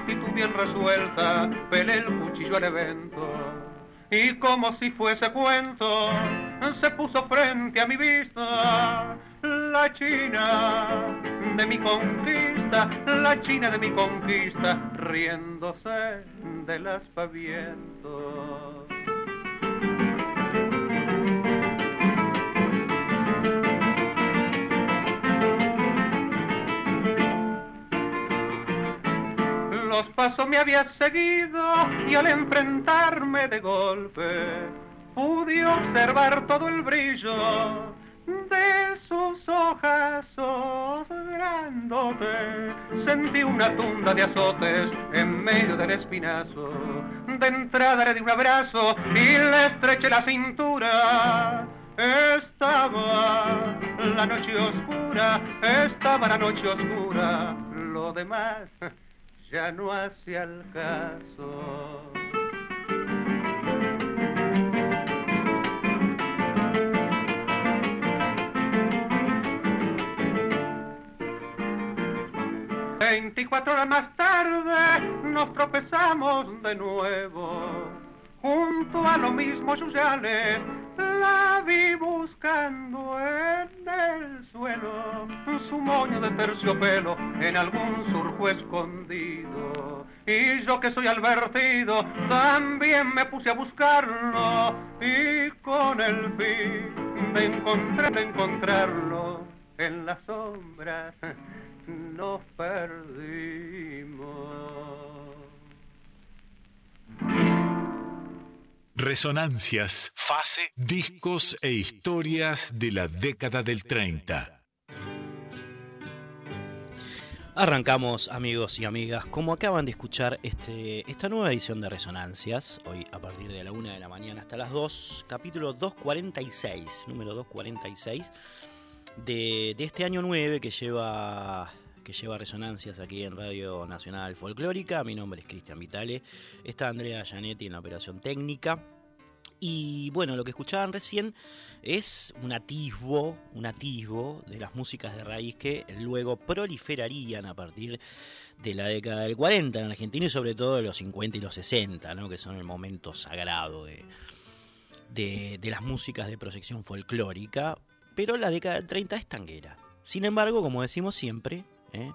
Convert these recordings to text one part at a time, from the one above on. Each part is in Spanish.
Actitud bien resuelta pelé el cuchillo al evento. Y como si fuese cuento, se puso frente a mi vista la China de mi conquista, la China de mi conquista, riéndose del aspaviento. Los pasos me había seguido y al enfrentarme de golpe pude observar todo el brillo de sus ojazos grandotes. Sentí una tunda de azotes en medio del espinazo. De entrada le di un abrazo y le estreché la cintura. Estaba la noche oscura, estaba la noche oscura. Lo demás ya no hacía el caso. Veinticuatro horas más tarde nos tropezamos de nuevo. Junto a lo mismo Yuyales la vi buscando en el suelo su moño de terciopelo en algún surco escondido. Y yo que soy advertido también me puse a buscarlo y con el fin de encontrar, de encontrarlo en la sombra nos perdimos. Resonancias, fase, discos e historias de la década del 30. Arrancamos amigos y amigas, como acaban de escuchar este, esta nueva edición de Resonancias, hoy a partir de la 1 de la mañana hasta las 2, capítulo 246, número 246, de, de este año 9 que lleva lleva resonancias aquí en Radio Nacional Folclórica. Mi nombre es Cristian Vitale. Está Andrea Gianetti en la operación técnica. Y bueno, lo que escuchaban recién es un atisbo, un atisbo de las músicas de raíz que luego proliferarían a partir de la década del 40 en Argentina y sobre todo de los 50 y los 60, ¿no? que son el momento sagrado de, de, de las músicas de proyección folclórica. Pero la década del 30 es tanguera. Sin embargo, como decimos siempre, ¿eh?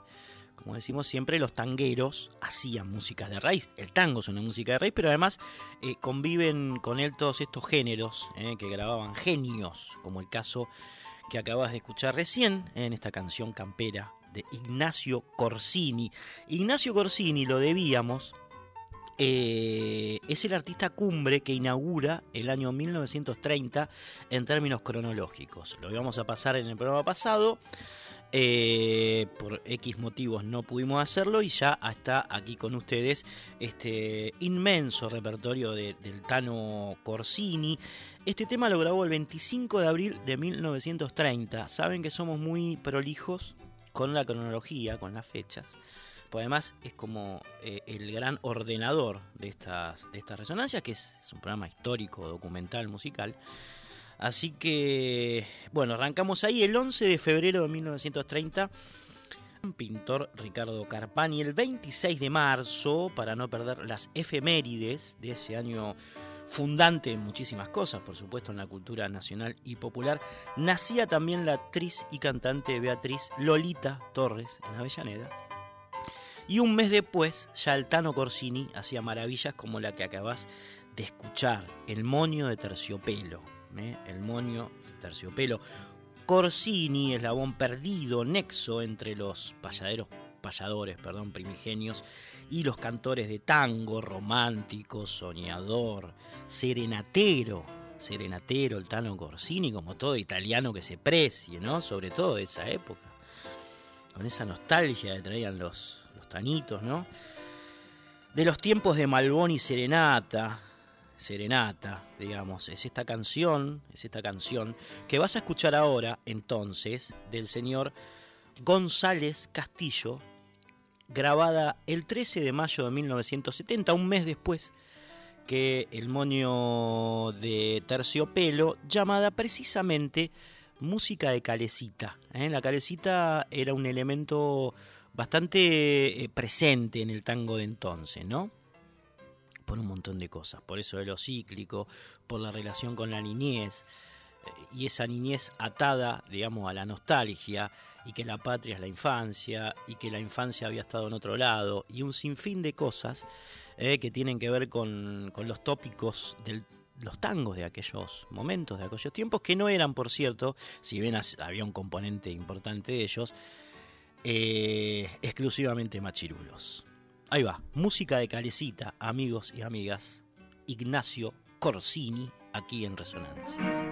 Como decimos siempre, los tangueros hacían músicas de raíz. El tango es una música de raíz, pero además eh, conviven con él todos estos géneros ¿eh? que grababan genios, como el caso que acabas de escuchar recién en esta canción campera de Ignacio Corsini. Ignacio Corsini lo debíamos es el artista cumbre que inaugura el año 1930 en términos cronológicos. Lo íbamos a pasar en el programa pasado. Eh, por X motivos no pudimos hacerlo y ya está aquí con ustedes este inmenso repertorio de, del Tano Corsini. Este tema lo grabó el 25 de abril de 1930. Saben que somos muy prolijos con la cronología, con las fechas. Pues además es como eh, el gran ordenador de estas, de estas resonancias, que es, es un programa histórico, documental, musical. Así que, bueno, arrancamos ahí el 11 de febrero de 1930. Pintor Ricardo Carpani, el 26 de marzo, para no perder las efemérides de ese año fundante en muchísimas cosas, por supuesto en la cultura nacional y popular, nacía también la actriz y cantante Beatriz Lolita Torres en Avellaneda. Y un mes después, ya Tano Corsini hacía maravillas como la que acabas de escuchar, El Monio de Terciopelo. ¿Eh? El Monio Terciopelo. Corsini, eslabón perdido, nexo entre los payaderos, payadores perdón, primigenios y los cantores de tango, romántico, soñador, serenatero, serenatero, el Tano Corsini, como todo italiano que se precie, ¿no? Sobre todo de esa época. Con esa nostalgia que traían los, los tanitos, ¿no? De los tiempos de Malbón y Serenata, Serenata, digamos, es esta canción, es esta canción que vas a escuchar ahora, entonces, del señor González Castillo, grabada el 13 de mayo de 1970, un mes después que el moño de terciopelo, llamada precisamente música de calecita. ¿eh? La calecita era un elemento bastante eh, presente en el tango de entonces, ¿no? Por un montón de cosas, por eso de lo cíclico, por la relación con la niñez, eh, y esa niñez atada, digamos, a la nostalgia, y que la patria es la infancia, y que la infancia había estado en otro lado, y un sinfín de cosas eh, que tienen que ver con, los tópicos de los tangos de aquellos momentos, de aquellos tiempos, que no eran, por cierto, si bien había un componente importante de ellos, eh, exclusivamente machirulos. Ahí va, música de calecita, amigos y amigas, Ignacio Corsini, aquí en Resonancias.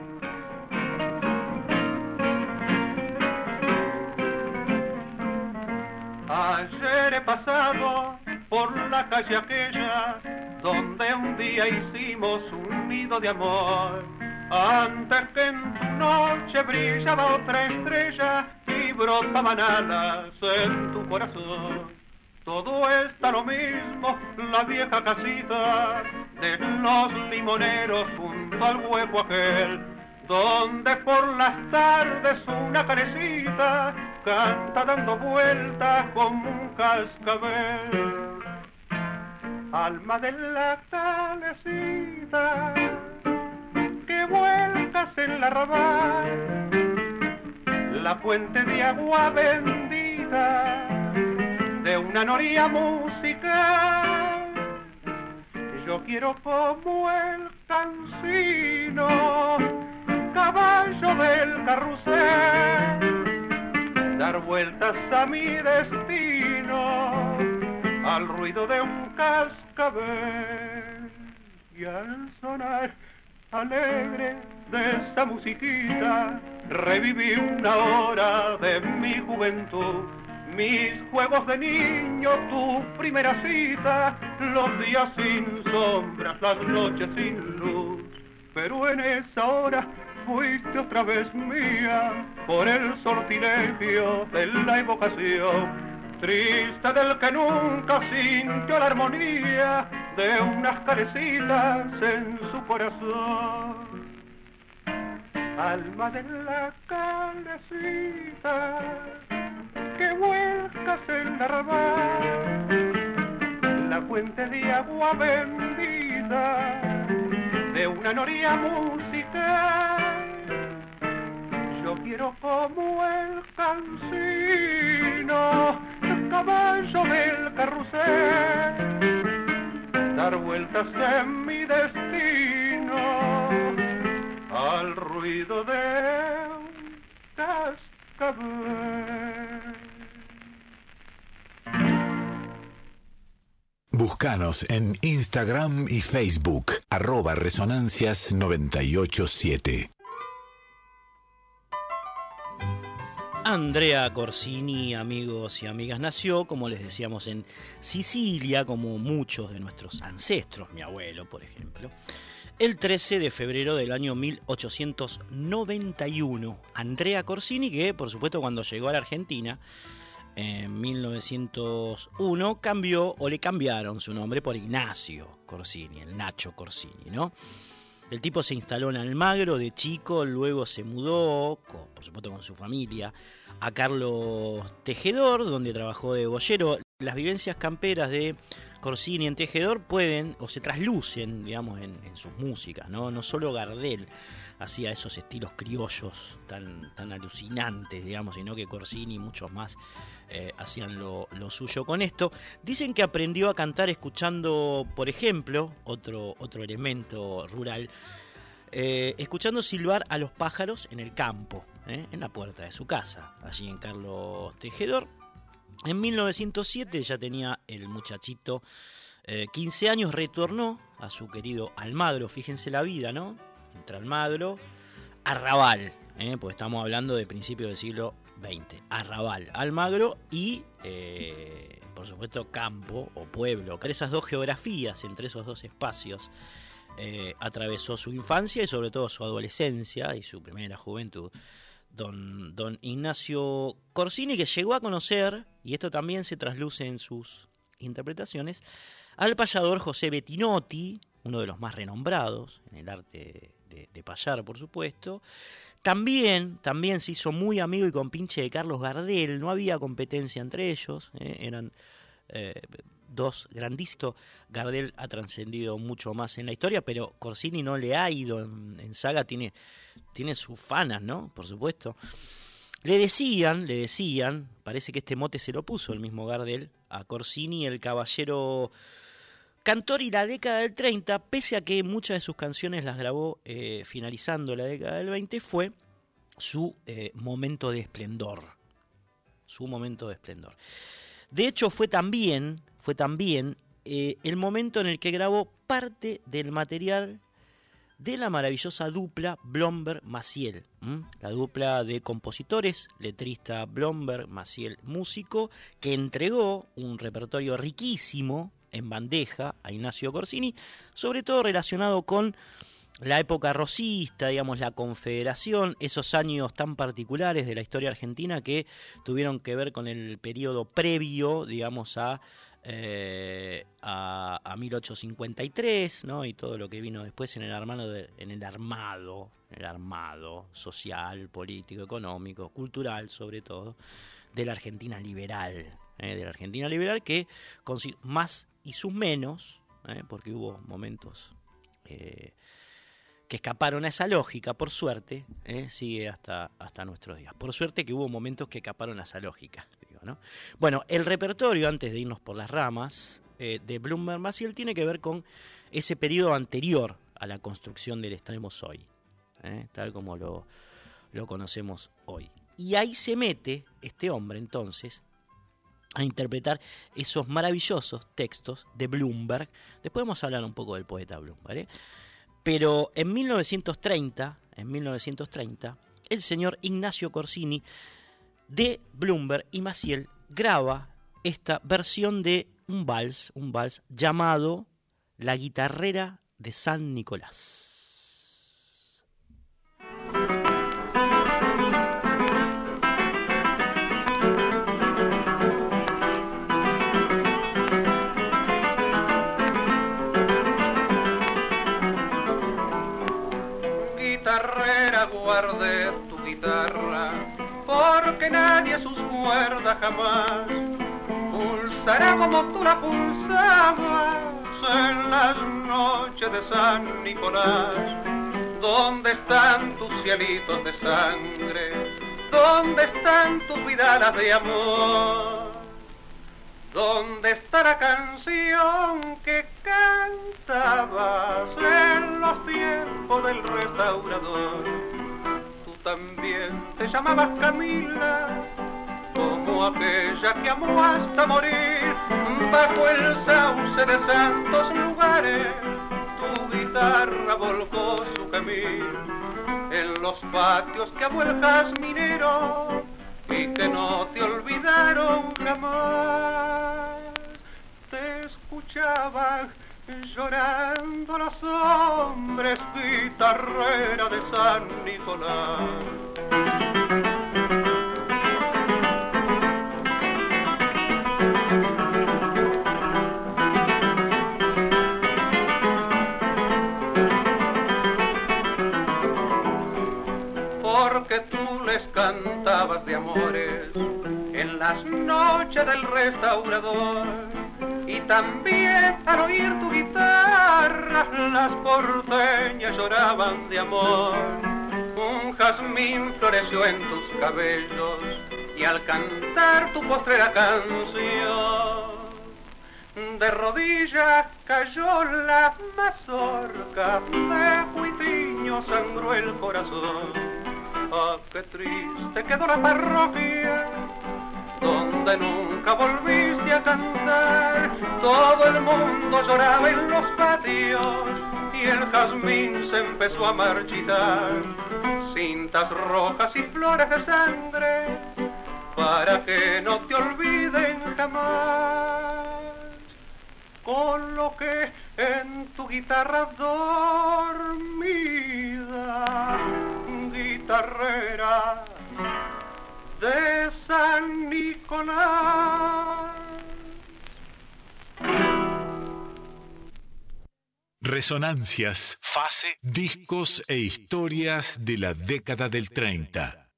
Ayer he pasado por la calle aquella donde un día hicimos un nido de amor. Antes que en tu noche brillaba otra estrella y brotaban alas en tu corazón. Todo está lo mismo, la vieja casita de los limoneros junto al hueco aquel, donde por las tardes una carecita canta dando vueltas como un cascabel. Alma de la calecita que vueltas en la rabal, la fuente de agua bendita de una noria musical. Yo quiero como el cansino, caballo del carrusel, dar vueltas a mi destino al ruido de un cascabel y al sonar alegre de esa musiquita reviví una hora de mi juventud mis juegos de niño, tu primera cita, los días sin sombras, las noches sin luz. Pero en esa hora fuiste otra vez mía por el sortilegio de la evocación triste del que nunca sintió la armonía de unas carecitas en su corazón. Alma de la calecita que vuelcas en la la fuente de agua bendita de una noria musical. Yo quiero como el cansino caballo del carrusel, dar vueltas en mi destino al ruido de un cascabel. Búscanos en Instagram y Facebook, arroba resonancias 987. Andrea Corsini, amigos y amigas, nació, como les decíamos, en Sicilia, como muchos de nuestros ancestros, mi abuelo, por ejemplo, el 13 de febrero del año 1891. Andrea Corsini, que por supuesto cuando llegó a la Argentina, en 1901, cambió o le cambiaron su nombre por Ignacio Corsini, el Nacho Corsini, ¿no? El tipo se instaló en Almagro de chico, luego se mudó, por supuesto con su familia, a Carlos Tejedor, donde trabajó de boyero. Las vivencias camperas de Corsini en Tejedor pueden o se traslucen, digamos, en, sus músicas, ¿no? No solo Gardel hacía esos estilos criollos tan, tan alucinantes, digamos, sino que Corsini y muchos más eh, hacían lo, suyo con esto. Dicen que aprendió a cantar escuchando, por ejemplo, otro, otro elemento rural, eh, escuchando silbar a los pájaros en el campo. ¿eh? en la puerta de su casa, allí en Carlos Tejedor. En 1907 ya tenía el muchachito 15 años, retornó a su querido Almagro, fíjense la vida, ¿no? Entre Almagro, Arrabal, ¿eh? porque estamos hablando de principios del siglo XX. Arrabal, Almagro y, eh, por supuesto, campo o pueblo. Por esas dos geografías, entre esos dos espacios, eh, atravesó su infancia y sobre todo su adolescencia y su primera juventud. Don, don Ignacio Corsini, que llegó a conocer, y esto también se trasluce en sus interpretaciones, al payador José Bettinotti, uno de los más renombrados en el arte de, payar, por supuesto. También, también se hizo muy amigo y compinche de Carlos Gardel, no había competencia entre ellos, ¿eh? eran eh, dos grandísimos. Gardel ha trascendido mucho más en la historia, pero Corsini no le ha ido en, saga, tiene, tiene sus fanas, ¿no? Por supuesto. Le decían, le decían, parece que este mote se lo puso el mismo Gardel, a Corsini, el caballero Cantor y la década del 30, pese a que muchas de sus canciones las grabó eh, finalizando la década del 20, fue su eh, momento de esplendor. Su momento de esplendor. De hecho, fue también, fue también eh, el momento en el que grabó parte del material de la maravillosa dupla Blomberg-Maciel. La dupla de compositores, letrista Blomberg-Maciel músico, que entregó un repertorio riquísimo en bandeja a Ignacio Corsini, sobre todo relacionado con la época rosista, digamos, la confederación, esos años tan particulares de la historia argentina que tuvieron que ver con el periodo previo, digamos, a, eh, a, 1853, ¿no? Y todo lo que vino después en el, armado en el armado, el armado social, político, económico, cultural, sobre todo, de la Argentina liberal, ¿eh? de la Argentina liberal que más y sus menos, ¿eh? porque hubo momentos eh, que escaparon a esa lógica, por suerte, ¿eh? sigue hasta, hasta nuestros días. Por suerte que hubo momentos que escaparon a esa lógica. Bueno, el repertorio, antes de irnos por las ramas, de Bloomberg Maciel tiene que ver con ese periodo anterior a la construcción del extremo hoy, tal como lo, lo conocemos hoy. Y ahí se mete este hombre entonces a interpretar esos maravillosos textos de Bloomberg. Después vamos a hablar un poco del poeta Bloomberg. Pero en 1930, en 1930, el señor Ignacio Corsini de Bloomberg y Maciel graba esta versión de un vals, un vals llamado La guitarrera de San Nicolás. Porque nadie sus cuerdas jamás pulsará como tú la pulsabas en las noches de San Nicolás. ¿Dónde están tus cielitos de sangre? ¿Dónde están tus vidalas de amor? ¿Dónde está la canción que cantabas en los tiempos del restaurador? También te llamabas Camila, como aquella que amó hasta morir bajo el sauce de santos lugares. Tu guitarra volcó su camino en los patios que amó el jazminero y que no te olvidaron jamás. Te escuchaban llorando los hombres, guitarrera de San Nicolás. Porque tú les cantabas de amores en las noches del restaurador y también al oír tu guitarra las porteñas lloraban de amor. Un jazmín floreció en tus cabellos y al cantar tu postrera canción de rodillas cayó la mazorca, de cuitiño sangró el corazón Ah, qué triste quedó la parroquia donde nunca volviste a cantar. Todo el mundo lloraba en los patios y el jazmín se empezó a marchitar. Cintas rojas y flores de sangre para que no te olviden jamás. Con lo que en tu guitarra dormida, guitarrera de San Nicolás. Resonancias, fase, discos e historias de la década del 30.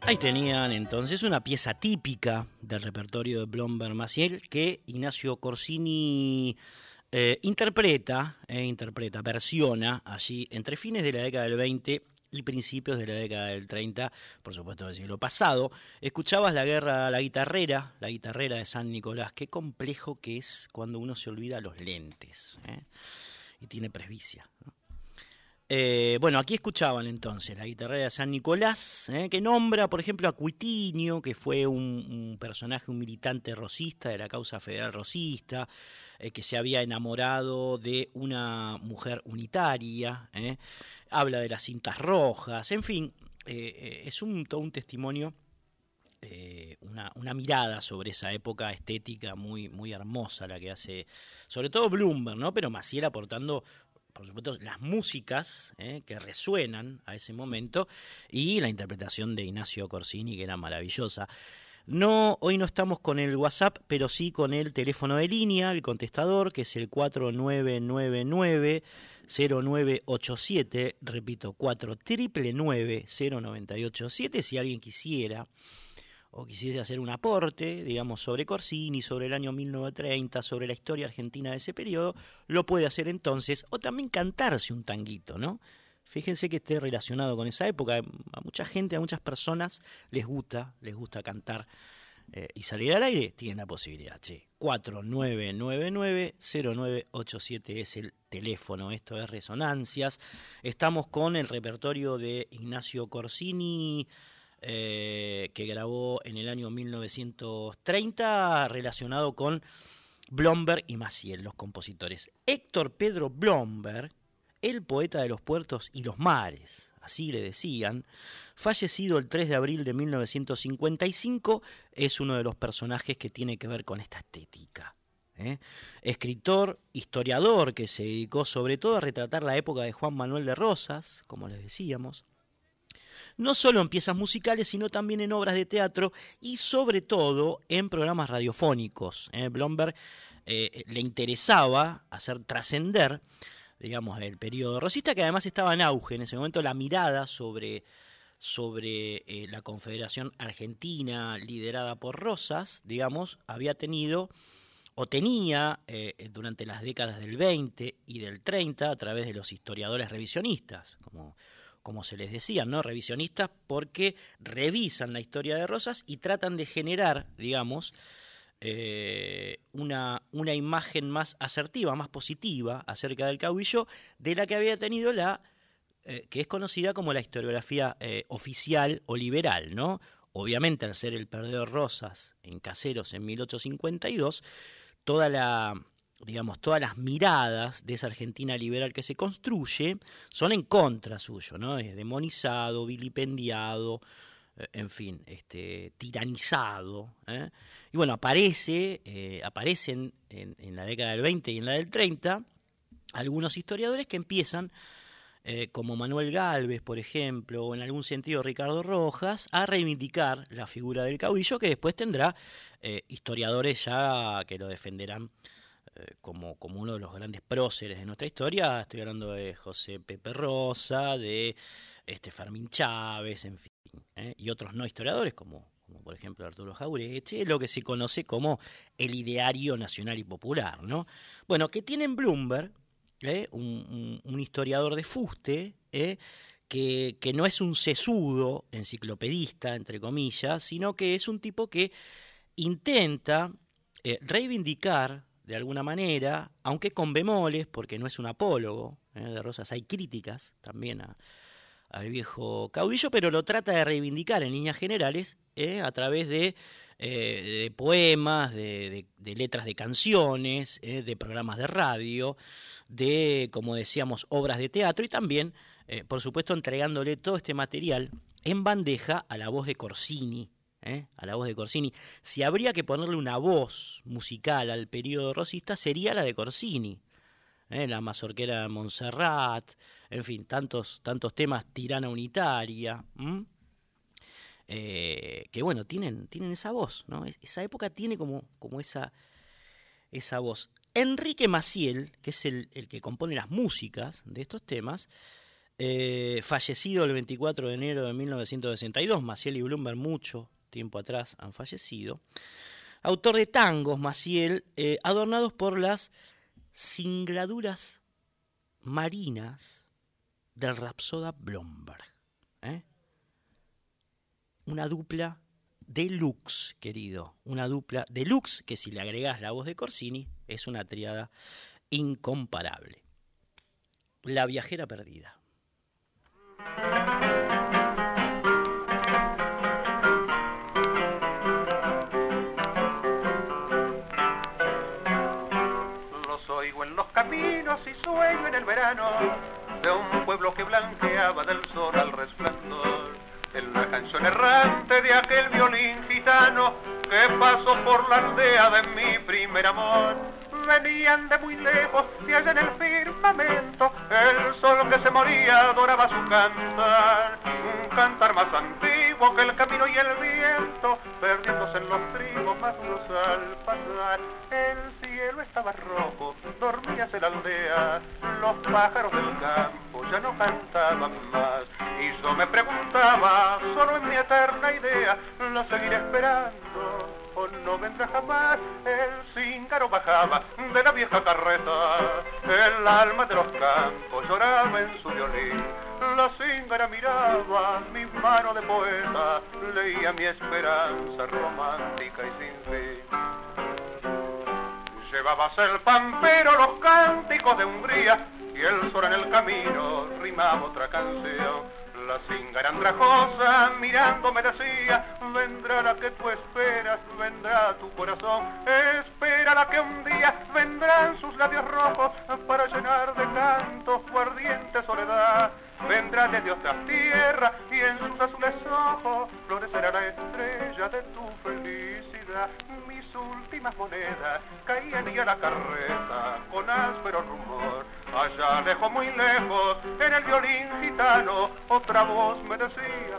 Ahí tenían entonces una pieza típica del repertorio de Blomberg Maciel que Ignacio Corsini eh, interpreta, eh, interpreta, versiona allí entre fines de la década del 20 y principios de la década del 30, por supuesto del siglo pasado. Escuchabas la guerra, la guitarrera, la guitarrera de San Nicolás. Qué complejo que es cuando uno se olvida los lentes ¿eh? y tiene presbicia. Eh, bueno, aquí escuchaban entonces la guitarrera de San Nicolás, ¿eh? que nombra, por ejemplo, a Cuitiño, que fue un, personaje, un militante rosista de la causa federal rosista, que se había enamorado de una mujer unitaria habla de las cintas rojas, en fin, eh, eh, es un, todo un testimonio, eh, una, una, mirada sobre esa época estética muy, muy hermosa, la que hace, sobre todo Bloomberg, ¿no? pero Maciel aportando por supuesto, las músicas que resuenan a ese momento y la interpretación de Ignacio Corsini, que era maravillosa. No, hoy no estamos con el WhatsApp, pero sí con el teléfono de línea, el contestador, que es el 4999 0987, repito, 4999 0987, si alguien quisiera o quisiese hacer un aporte, digamos, sobre Corsini, sobre el año 1930, sobre la historia argentina de ese periodo, lo puede hacer entonces, o también cantarse un tanguito, ¿no? Fíjense que esté relacionado con esa época. A mucha gente, a muchas personas les gusta, les gusta cantar eh, y salir al aire, tienen la posibilidad. Che, 4999-0987 es el teléfono. Esto es Resonancias. Estamos con el repertorio de Ignacio Corsini. Eh, que grabó en el año 1930 relacionado con Blomberg y Maciel, los compositores. Héctor Pedro Blomberg, el poeta de los puertos y los mares, así le decían, fallecido el 3 de abril de 1955, es uno de los personajes que tiene que ver con esta estética. ¿eh? Escritor, historiador que se dedicó sobre todo a retratar la época de Juan Manuel de Rosas, como les decíamos, no solo en piezas musicales, sino también en obras de teatro y sobre todo en programas radiofónicos. ¿eh? Blomberg eh, le interesaba hacer trascender digamos, el periodo rosista, que además estaba en auge en ese momento, la mirada sobre, sobre eh, la Confederación Argentina liderada por Rosas, digamos, había tenido o tenía eh, durante las décadas del 20 y del 30 a través de los historiadores revisionistas, como, como se les decía, ¿no? Revisionistas porque revisan la historia de Rosas y tratan de generar, digamos, eh, una, una imagen más asertiva, más positiva acerca del caudillo de la que había tenido la eh, que es conocida como la historiografía eh, oficial o liberal, ¿no? Obviamente al ser el perdedor Rosas en Caseros en 1852, toda la digamos, todas las miradas de esa Argentina liberal que se construye son en contra suyo, ¿no? Es demonizado, vilipendiado, en fin, este, tiranizado. Y bueno, aparece, eh, aparecen en, la década del 20 y en la del 30 algunos historiadores que empiezan, eh, como Manuel Galvez, por ejemplo, o en algún sentido Ricardo Rojas, a reivindicar la figura del caudillo, que después tendrá eh, historiadores ya que lo defenderán como, como uno de los grandes próceres de nuestra historia. Estoy hablando de José Pepe Rosa, de este Fermín Chávez, en fin, y otros no historiadores como por ejemplo Arturo Jaureche, lo que se conoce como el ideario nacional y popular. ¿no? Bueno, que tiene en Bloomberg, ¿eh? un, historiador de fuste, ¿eh? que, no es un sesudo enciclopedista, entre comillas, sino que es un tipo que intenta eh, reivindicar de alguna manera, aunque con bemoles, porque no es un apólogo de Rosas, hay críticas también al viejo caudillo, pero lo trata de reivindicar en líneas generales ¿eh? a través de, eh, poemas, de, letras de canciones, ¿eh? de programas de radio, de, como decíamos, obras de teatro y también, por supuesto, entregándole todo este material en bandeja a la voz de Corsini. A la voz de Corsini. Si habría que ponerle una voz musical al periodo rosista, sería la de Corsini. la mazorquera de Montserrat, en fin, tantos, tantos temas, tirana unitaria, eh, que bueno, tienen, tienen esa voz, ¿no? Esa época tiene como, como esa, esa voz. Enrique Maciel, que es el, que compone las músicas de estos temas, eh, fallecido el 24 de enero de 1962, Maciel y Bloomberg mucho tiempo atrás han fallecido, autor de tangos, Maciel, eh, adornados por las singladuras marinas del Rapsoda Blomberg. ¿eh? Una dupla deluxe, querido. Una dupla deluxe que si le agregás la voz de Corsini es una triada incomparable. La viajera perdida. Y sueño en el verano de un pueblo que blanqueaba del sol al resplandor. En la canción errante de aquel violín gitano que pasó por la aldea de mi primer amor. Venían de muy lejos, y allá en el firmamento, el sol que se moría adoraba su cantar. Un cantar más antiguo que el camino y el viento, perdiéndose en los trigos más al pasar. El cielo estaba rojo, dormías en la aldea, los pájaros del campo ya no cantaban más. Y yo me preguntaba, solo en mi eterna idea, lo seguiré esperando no vendrá jamás. El cíngaro bajaba de la vieja carreta, el alma de los campos lloraba en su violín. La cíngara miraba mi mano de poeta, leía mi esperanza romántica y sin fin. Llevabas el pampero los cánticos de Hungría y el sol en el camino rimaba otra canción. La cingara andrajosa mirando me decía, vendrá la que tú esperas, vendrá tu corazón, espera la que un día vendrán sus labios rojos para llenar de cantos tu ardiente soledad. Vendrá de Dios la tierra y en sus azules ojos florecerá la estrella de tu felicidad últimas monedas caían y a la carreta con áspero rumor. Allá lejos, muy lejos, en el violín gitano, otra voz me decía,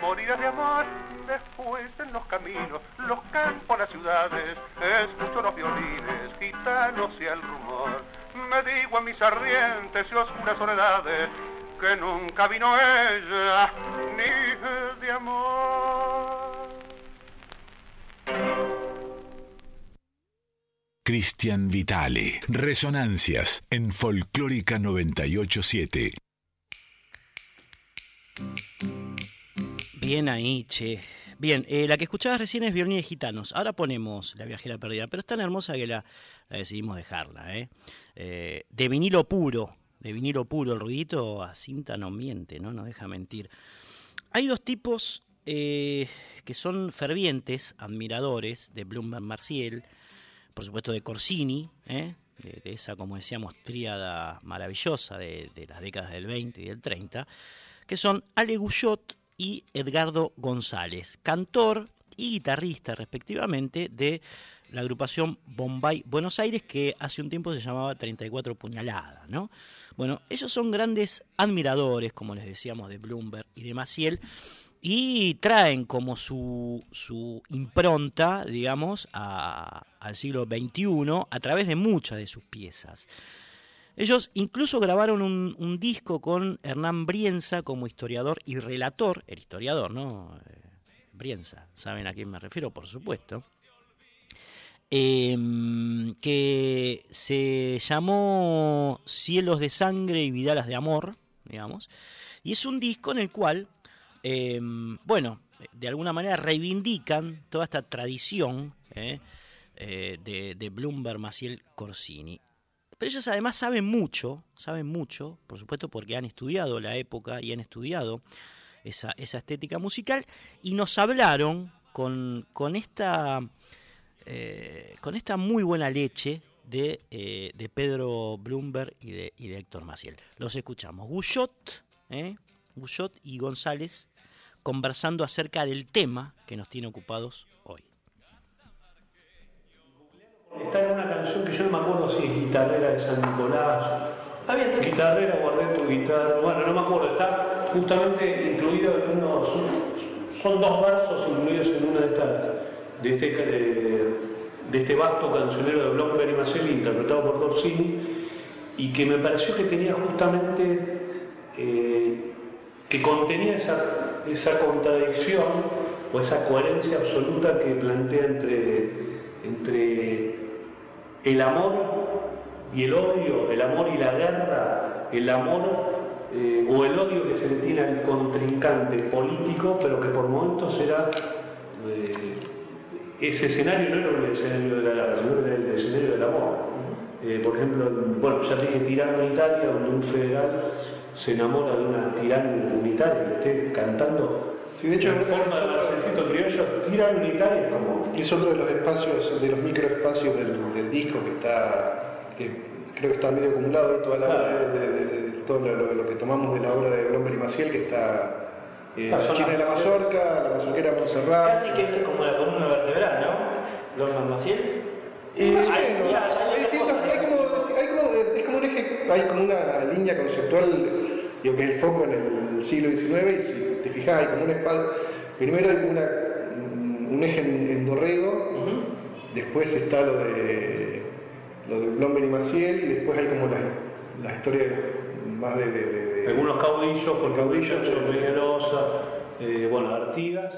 morirás de amor. Después en los caminos, los campos, las ciudades, escucho los violines gitanos y el rumor. Me digo a mis ardientes y oscuras soledades que nunca vino ella ni de amor. Cristian Vitale. Resonancias en Folclórica 987. Bien ahí, che. Bien, eh, la que escuchabas recién es Violines Gitanos. Ahora ponemos La Viajera Perdida, pero es tan hermosa que la, decidimos dejarla. ¿eh? ¿eh? de vinilo puro, de vinilo puro, el ruidito a cinta no miente, ¿no? No deja mentir. Hay dos tipos eh, que son fervientes admiradores de Bloomberg Marciel por supuesto de Corsini, de, esa, como decíamos, tríada maravillosa de, las décadas del 20 y del 30, que son Ale y Edgardo González, cantor y guitarrista respectivamente de la agrupación Bombay Buenos Aires que hace un tiempo se llamaba 34 Puñaladas, ¿no? Bueno, ellos son grandes admiradores, como les decíamos, de Bloomberg y de Maciel y traen como su, su impronta, digamos, al siglo XXI a través de muchas de sus piezas. Ellos incluso grabaron un, disco con Hernán Brienza como historiador y relator, el historiador, ¿no? Eh, Brienza, ¿saben a quién me refiero? Por supuesto. Em, que se llamó Cielos de Sangre y Vidalas de Amor, digamos, y es un disco en el cual Em, bueno, de alguna manera reivindican toda esta tradición eh, eh, de, Bloomberg Maciel Corsini. Pero ellos además saben mucho, saben mucho, por supuesto porque han estudiado la época y han estudiado esa, estética musical, y nos hablaron con, con esta, eh, con esta muy buena leche de, eh, de Pedro Bloomberg y de, y de, Héctor Maciel. Los escuchamos. Guyot, eh, y González conversando acerca del tema que nos tiene ocupados hoy. En una canción que yo no me acuerdo si es guitarrera de San Nicolás. Está bien, guitarrera, guardé tu guitarra. Bueno, no me acuerdo, está justamente incluido en unos. Son dos versos incluidos en una de estas. de este, este vasto cancionero de Blomberg y Macelli, interpretado por Corsini, y que me pareció que tenía justamente. Eh, que contenía esa, esa contradicción o esa coherencia absoluta que plantea entre, entre el amor y el odio, el amor y la guerra, el amor eh, o el odio que se le tiene al contrincante político, pero que por momentos era eh, ese escenario no era el escenario de la guerra, sino era el escenario del amor. Eh, por ejemplo, bueno, ya dije tirano en Italia, donde un federal se enamora de una tirana unitaria que esté cantando Sí, de hecho, en forma de criollo, como. Es otro de los espacios, de los microespacios del, del disco que está, que creo que está medio acumulado toda la de, todo lo, que tomamos de la obra de Blomberg y Maciel, que está eh, la China de la Mazorca, la Mazorquera Montserrat. Casi que es como la columna vertebral, ¿no? Blomberg Maciel. Menos, hay, distintos, hay como, hay como, es como un eje, hay como una línea conceptual, digo que es el foco en el siglo XIX y si hay como un espacio, primero hay una, un eje en, Dorrego, después está lo de lo de Blomberg y Maciel y después hay como la, la historia más de, de, algunos caudillos, por caudillos, Peñalosa, eh, bueno, Artigas.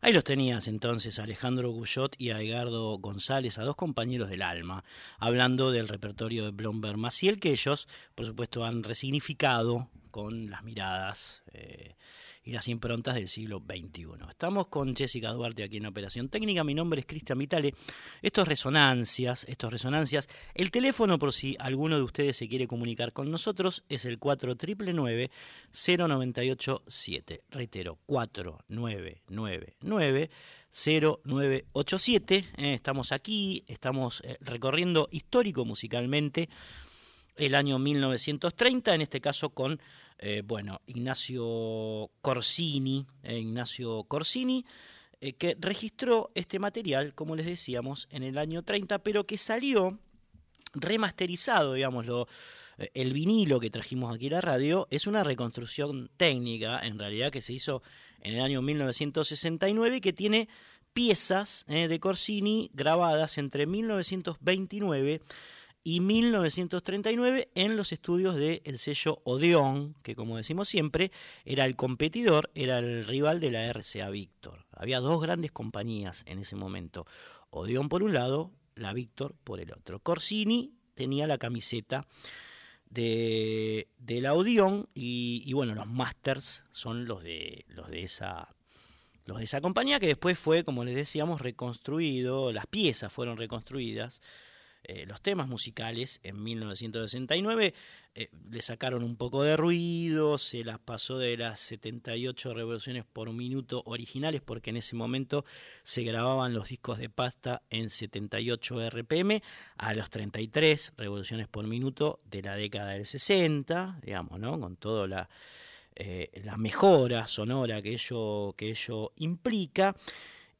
Ahí los tenías entonces Alejandro Guyot y a Edgardo González, a dos compañeros del alma, hablando del repertorio de Blomberg Maciel, que ellos, por supuesto, han resignificado con las miradas eh, y las improntas del siglo XXI. Estamos con Jessica Duarte aquí en Operación Técnica. Mi nombre es Cristian Vitale. Estos resonancias, estos resonancias. El teléfono, por si alguno de ustedes se quiere comunicar con nosotros, es el 4999 0987. Reitero, 4999 0987. estamos aquí, estamos eh, recorriendo histórico musicalmente el año 1930, en este caso con eh, bueno, Ignacio Corsini, eh, Ignacio Corsini, eh, que registró este material, como les decíamos, en el año 30, pero que salió remasterizado, digámoslo, el vinilo que trajimos aquí a la radio es una reconstrucción técnica, en realidad, que se hizo en el año 1969, que tiene piezas de Corsini grabadas entre 1929 y 1939 en los estudios del sello Odeón, que como decimos siempre, era el competidor, era el rival de la RCA Víctor. Había dos grandes compañías en ese momento, Odeón por un lado, la Víctor por el otro. Corsini tenía la camiseta de, la Odeón y, bueno, los masters son los de, los de esa los de esa compañía que después fue, como les decíamos, reconstruido, las piezas fueron reconstruidas eh, los temas musicales en 1969 eh, le sacaron un poco de ruido, se las pasó de las 78 revoluciones por minuto originales, porque en ese momento se grababan los discos de pasta en 78 RPM, a los 33 revoluciones por minuto de la década del 60, digamos, ¿no? Con toda la, eh, la mejora sonora que ello, que ello implica.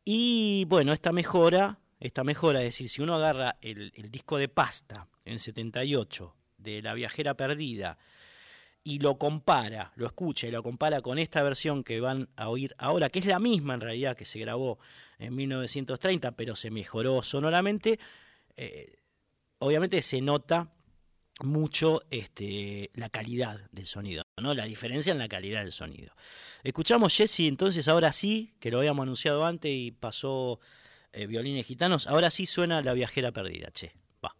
Y bueno, esta mejora esta mejora, es decir, si uno agarra el, disco de pasta en 78 de La Viajera Perdida y lo compara, lo escucha y lo compara con esta versión que van a oír ahora, que es la misma en realidad que se grabó en 1930, pero se mejoró sonoramente, eh, obviamente se nota mucho este, la calidad del sonido, ¿no? la diferencia en la calidad del sonido. Escuchamos Jesse entonces ahora sí, que lo habíamos anunciado antes y pasó eh, violines gitanos. Ahora sí suena La Viajera Perdida, che. Va.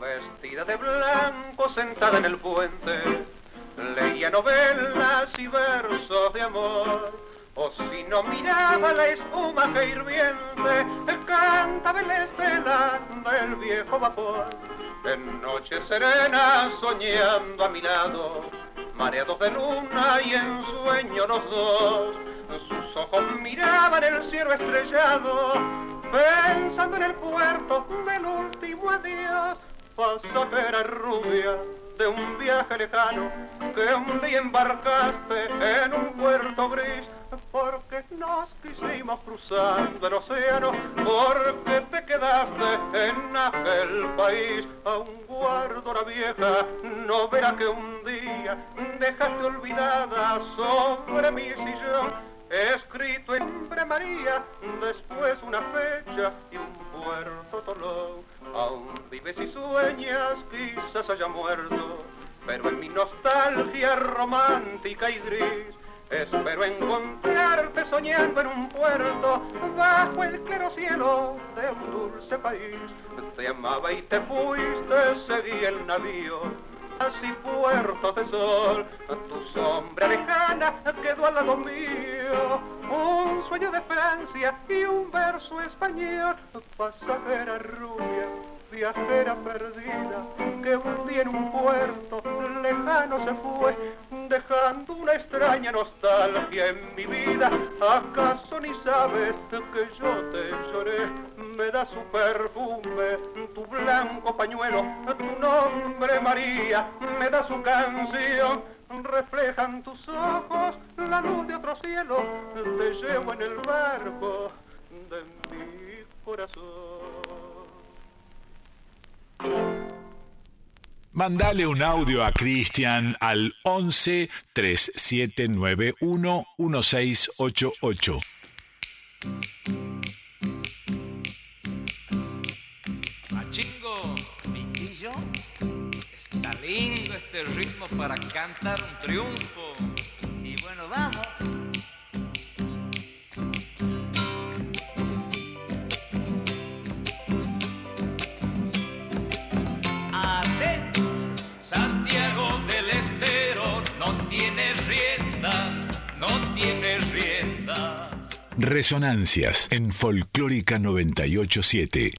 Vestida de blanco se sentada en el puente, leía novelas y versos de amor. O si no miraba la espuma que hirviente, cantaba el del viejo vapor. En noche serena soñando a mi lado, mareados de luna y en sueño los dos. Sus ojos miraban el cielo estrellado, pensando en el puerto del último adiós pasajera rubia de un viaje lejano que un día embarcaste en un puerto gris porque nos quisimos cruzando el océano porque te quedaste en aquel país aún guardo la vieja no verá que un día dejaste olvidada sobre mi sillón escrito en nombre María, después una fecha y un puerto Tolón. Aún vives y sueñas, quizás haya muerto, pero en mi nostalgia romántica y gris, espero encontrarte soñando en un puerto, bajo el claro cielo de un dulce país. Te amaba y te fuiste, seguí el navío así puerto de sol, tu sombra lejana quedó al lado mío, un sueño de Francia y un verso español, pasajera rubia, viajera perdida, que un día en un puerto lejano se fue, dejando una extraña nostalgia en mi vida, ¿acaso ni sabes que yo te lloré? me da su perfume, tu blanco pañuelo, tu nombre María, me da su canción, reflejan tus ojos la luz de otro cielo, te llevo en el barco de mi corazón. Mandale un audio a Cristian al 11 3791 1688. Está lindo este ritmo para cantar un triunfo. Y bueno, vamos. Resonancias en Folclórica 987.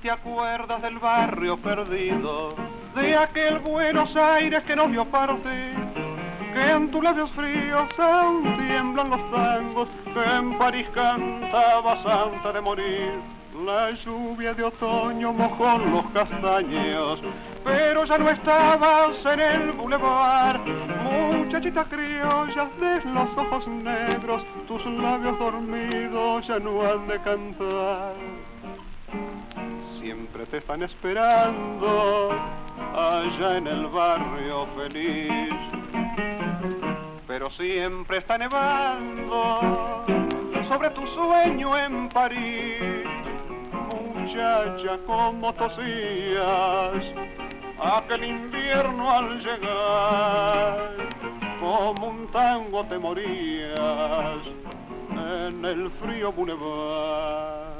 te acuerdas del barrio perdido, de aquel Buenos Aires que nos vio partir, que en tus labios fríos aún tiemblan los tangos, que en París cantabas antes de morir. La lluvia de otoño mojó los castaños, pero ya no estabas en el boulevard. Muchachitas criollas de los ojos negros, tus labios dormidos ya no han de cantar siempre te están esperando allá en el barrio feliz. Pero siempre está nevando sobre tu sueño en París. Muchacha, como tosías aquel invierno al llegar, como un tango te morías en el frío boulevard.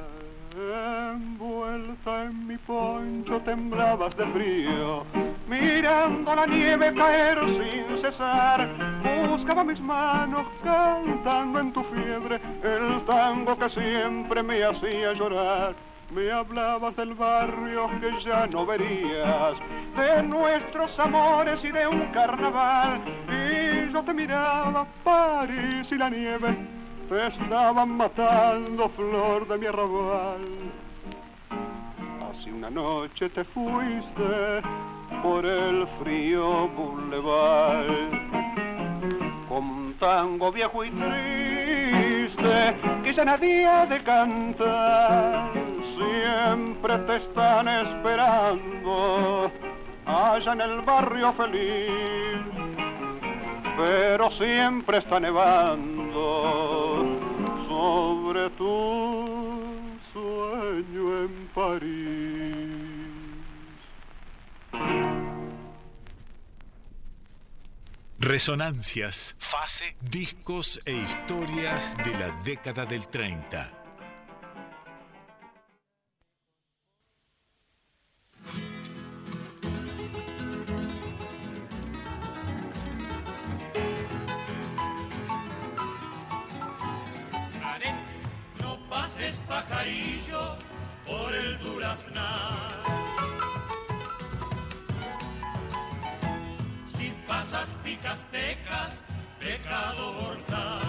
Envuelta en mi poncho temblabas de frío, mirando la nieve caer sin cesar. Buscaba mis manos cantando en tu fiebre el tango que siempre me hacía llorar. Me hablabas del barrio que ya no verías, de nuestros amores y de un carnaval. Y yo te miraba, París y la nieve te estaban matando, flor de mi arrabal. Así una noche te fuiste por el frío boulevard. Con tango viejo y triste que ya nadie ha de cantar. Siempre te están esperando allá en el barrio feliz pero siempre está nevando sueño en París. Resonancias, fase, discos e historias de la década del 30. Pajarillo por el duraznal. Si pasas picas pecas, pecado mortal.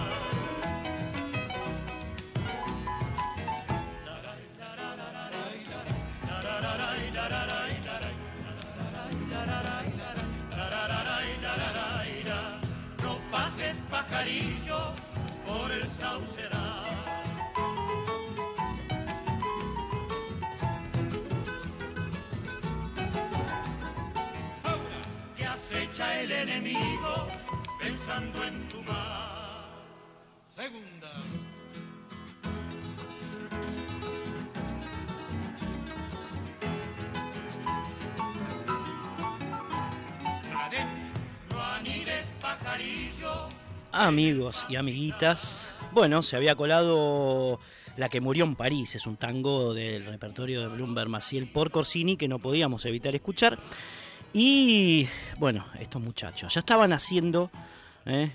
No pases pajarillo por el sauceral. Amigos y amiguitas, bueno, se había colado La que murió en París, es un tango del repertorio de Bloomberg Maciel por Corsini que no podíamos evitar escuchar. Y bueno, estos muchachos ya estaban haciendo, ¿eh?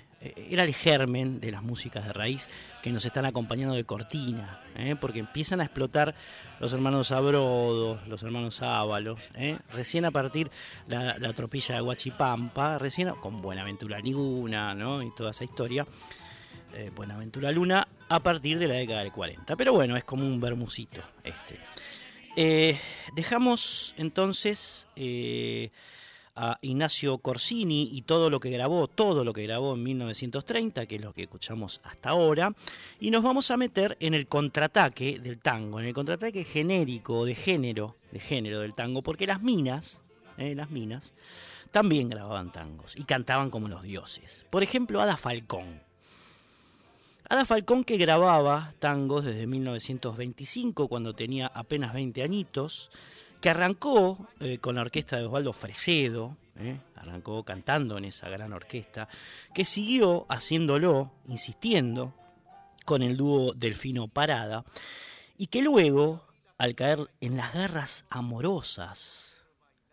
era el germen de las músicas de raíz que nos están acompañando de cortina, ¿eh? porque empiezan a explotar los hermanos Abrodo, los hermanos Ábalos, ¿eh? recién a partir la, la tropilla de Huachipampa, recién con Buenaventura Liguna ¿no? y toda esa historia. eh, Buenaventura Luna a partir de la década del 40. Pero bueno, es como un bermucito este. Eh, dejamos entonces eh, a Ignacio Corsini y todo lo que grabó, todo lo que grabó en 1930, que es lo que escuchamos hasta ahora, y nos vamos a meter en el contraataque del tango, en el contraataque genérico de género, de género del tango, porque las minas, eh, las minas, también grababan tangos y cantaban como los dioses. Por ejemplo, Ada Falcón. Ada Falcón que grababa tangos desde 1925, cuando tenía apenas 20 añitos, que arrancó eh, con la orquesta de Osvaldo Fresedo, eh, arrancó cantando en esa gran orquesta, que siguió haciéndolo, insistiendo, con el dúo Delfino Parada, y que luego, al caer en las garras amorosas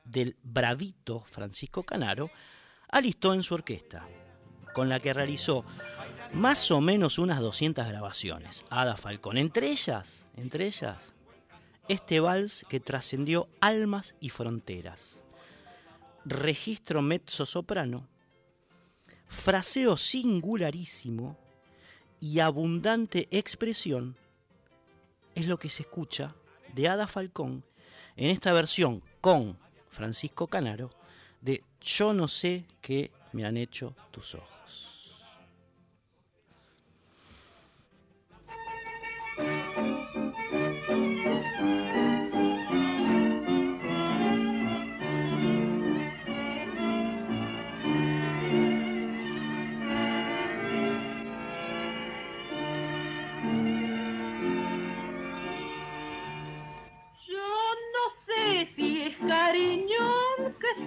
del bravito Francisco Canaro, alistó en su orquesta, con la que realizó más o menos unas 200 grabaciones. Ada Falcón, entre ellas, entre ellas, este vals que trascendió almas y fronteras. Registro mezzo soprano, fraseo singularísimo y abundante expresión es lo que se escucha de Ada Falcón en esta versión con Francisco Canaro de Yo no sé qué me han hecho tus ojos.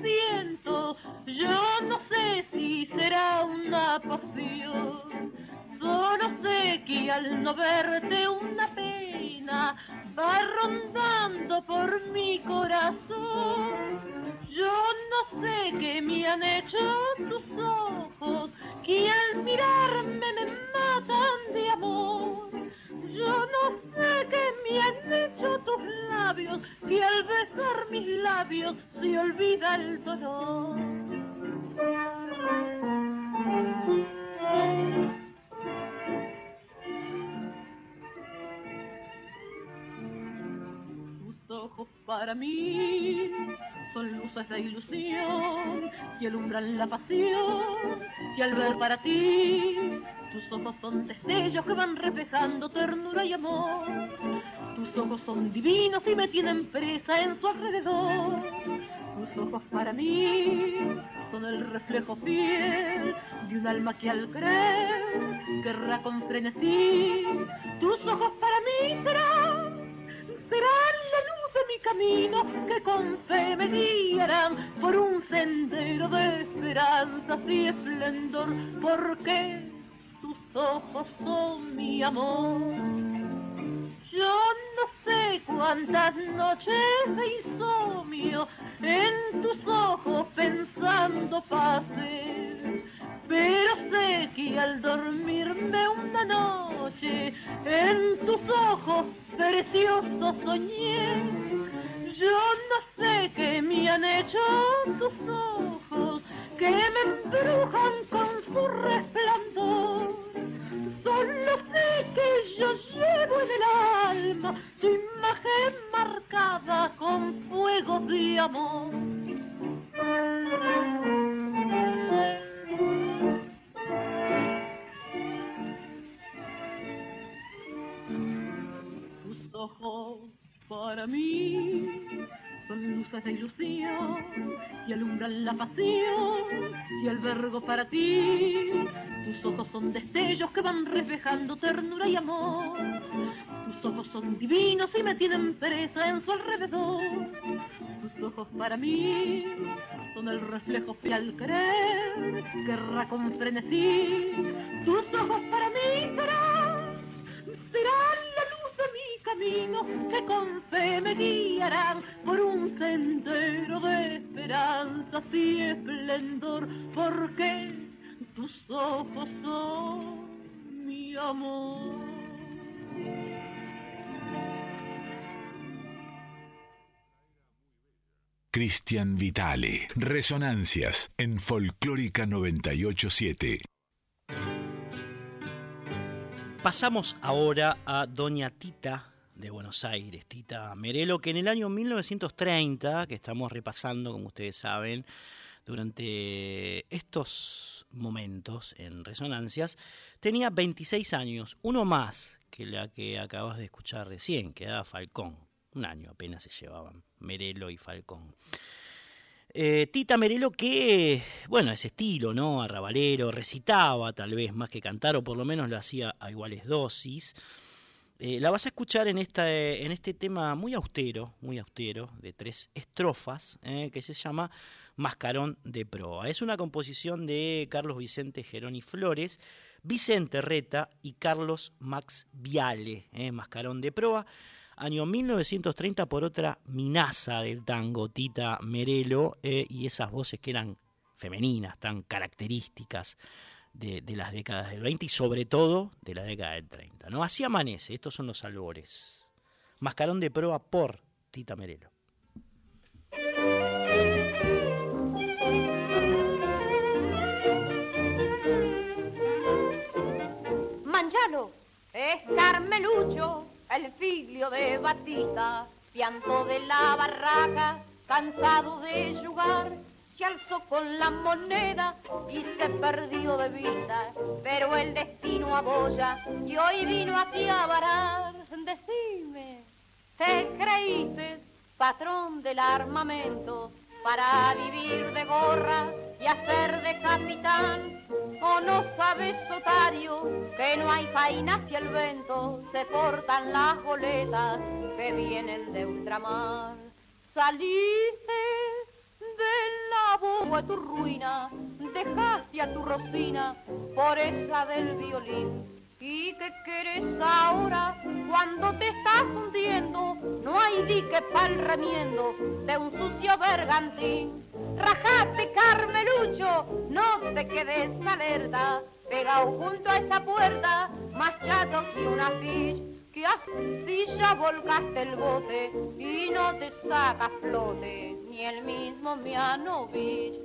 Siento, yo no sé si será una pasión. Solo sé que al no verte una pena va rondando por mi corazón. Yo no sé qué me han hecho tus ojos, que al mirarme me matan de amor. Yo no sé qué me han hecho tus labios, que al besar mis labios se olvida el dolor. Ojos para mí son luces de ilusión que alumbran la pasión que al ver para ti tus ojos son destellos que van reflejando ternura y amor. Tus ojos son divinos y me tienen presa en su alrededor. Tus ojos para mí son el reflejo fiel de un alma que al creer querrá con frenesí. Tus ojos para mí serán serán la luz de mi camino que con fe me guiarán por un sendero de esperanzas y esplendor, porque tus ojos son mi amor. Yo no sé cuántas noches de insomnio en tus ojos pensando pasé, pero sé que al dormirme una noche en tus ojos preciosos soñé. Yo no sé qué me han hecho tus ojos, que me embrujan con su resplandor. Solo sé que yo llevo en el alma tu imagen marcada con fuego de amor. Tus ojos para mí son luces de ilusión y alumbran la pasión y albergo para ti. Tus ojos son destellos que van reflejando ternura y amor. Tus ojos son divinos y me tienen presa en su alrededor. Tus ojos para mí son el reflejo fiel querer, guerra con frenesí. Tus ojos para mí serán, serán la luz de mi camino que con fe me guiarán por un sendero de esperanza y esplendor, porque tus ojos son mi amor. Cristian Vitale. Resonancias en Folclórica 987. Pasamos ahora a Doña Tita de Buenos Aires, Tita Merelo, que en el año 1930, que estamos repasando, como ustedes saben, durante estos momentos en Resonancias, tenía 26 años, uno más que la que acabas de escuchar recién, que era Falcón. Un año apenas se llevaban Merelo y Falcón. Eh, Tita Merelo que, bueno, ese estilo, ¿no? Arrabalero, recitaba tal vez más que cantar, o por lo menos lo hacía a iguales dosis. Eh, la vas a escuchar en, esta, en este tema muy austero, muy austero, de tres estrofas, eh, que se llama Mascarón de Proa. Es una composición de Carlos Vicente Geroni Flores, Vicente Reta y Carlos Max Viale, Mascarón de Proa año 1930 por otra minaza del tango, Tita Merelo, eh, y esas voces que eran femeninas, tan características de, de, las décadas del 20 y sobre todo de la década del 30. ¿no? Así amanece, estos son los albores. Mascarón de prueba por Tita Merelo. Manchalo, es Carmelucho el figlio de Batista, pianto de la barraca, cansado de jugar, se alzó con la moneda y se perdió de vista, pero el destino aboya y hoy vino aquí a varar. Decime, ¿te creíste patrón del armamento para vivir de gorra y hacer de capitán? ¿O no sabes, Otario, que no hay faina hacia el vento se portan las goletas que vienen de ultramar? Saliste de la boba a tu ruina, dejaste a tu Rosina por esa del violín. ¿Y qué querés ahora cuando te estás hundiendo? No hay dique pa'l remiendo de un sucio bergantín. Rajate, Carmelucho, no te quedes alerta, pegado junto a esa puerta, más chato que una fish, que así ya volcaste el bote y no te saca flote, ni el mismo Mianovich.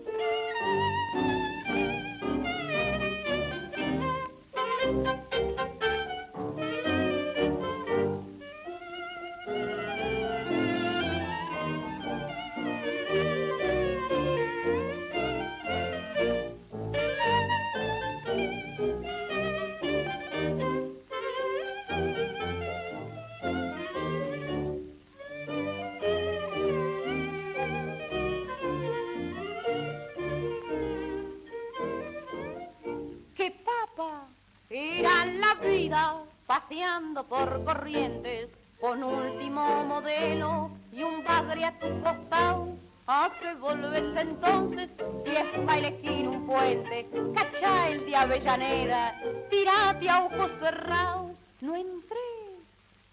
Paseando por corrientes con último modelo y un padre a tu costado. ¿A qué volves entonces si es para elegir un puente? Cachá el de Avellaneda, tirate a ojos cerrados, no entré.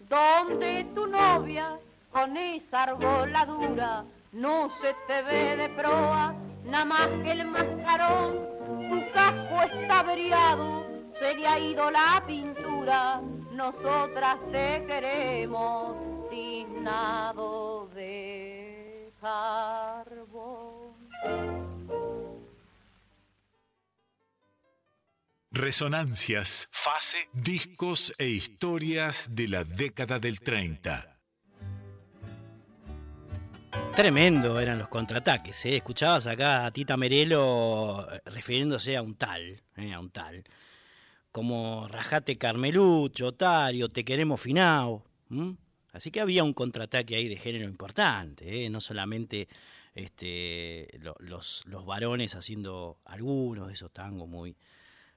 Donde tu novia con esa arboladura no se te ve de proa, nada más que el mascarón, tu casco está averiado, se le ha ido la pintura, nosotras te queremos tiznado de carbón. Resonancias, fase, discos e historias de la década del 30. Tremendo eran los contraataques. ¿eh? Escuchabas acá a Tita Merelo eh, refiriéndose a un tal, ¿eh? a un tal, como Rajate Carmelucho, Otario, Te queremos Finao. Así que había un contraataque ahí de género importante, ¿eh? no solamente este, los, los varones haciendo algunos de esos tangos muy,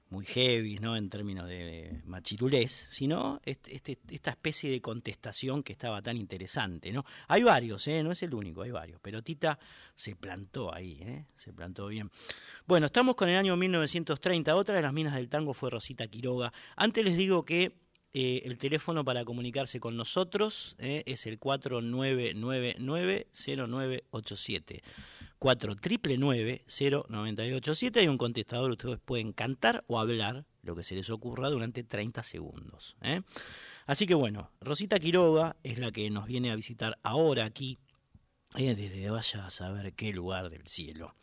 muy heavy, ¿no? En términos de machirulés, sino este, esta especie de contestación que estaba tan interesante, ¿no? Hay varios, ¿eh? No es el único, hay varios, pero Tita se plantó ahí, ¿eh? Se plantó bien. Bueno, estamos con el año 1930, otra de las minas del tango fue Rosita Quiroga. Antes les digo que eh, el teléfono para comunicarse con nosotros ¿eh? es el 4999-0987. 4999-0987. Hay un contestador, ustedes pueden cantar o hablar lo que se les ocurra durante 30 segundos. ¿eh? Así que bueno, Rosita Quiroga es la que nos viene a visitar ahora aquí, desde vaya a saber qué lugar del cielo.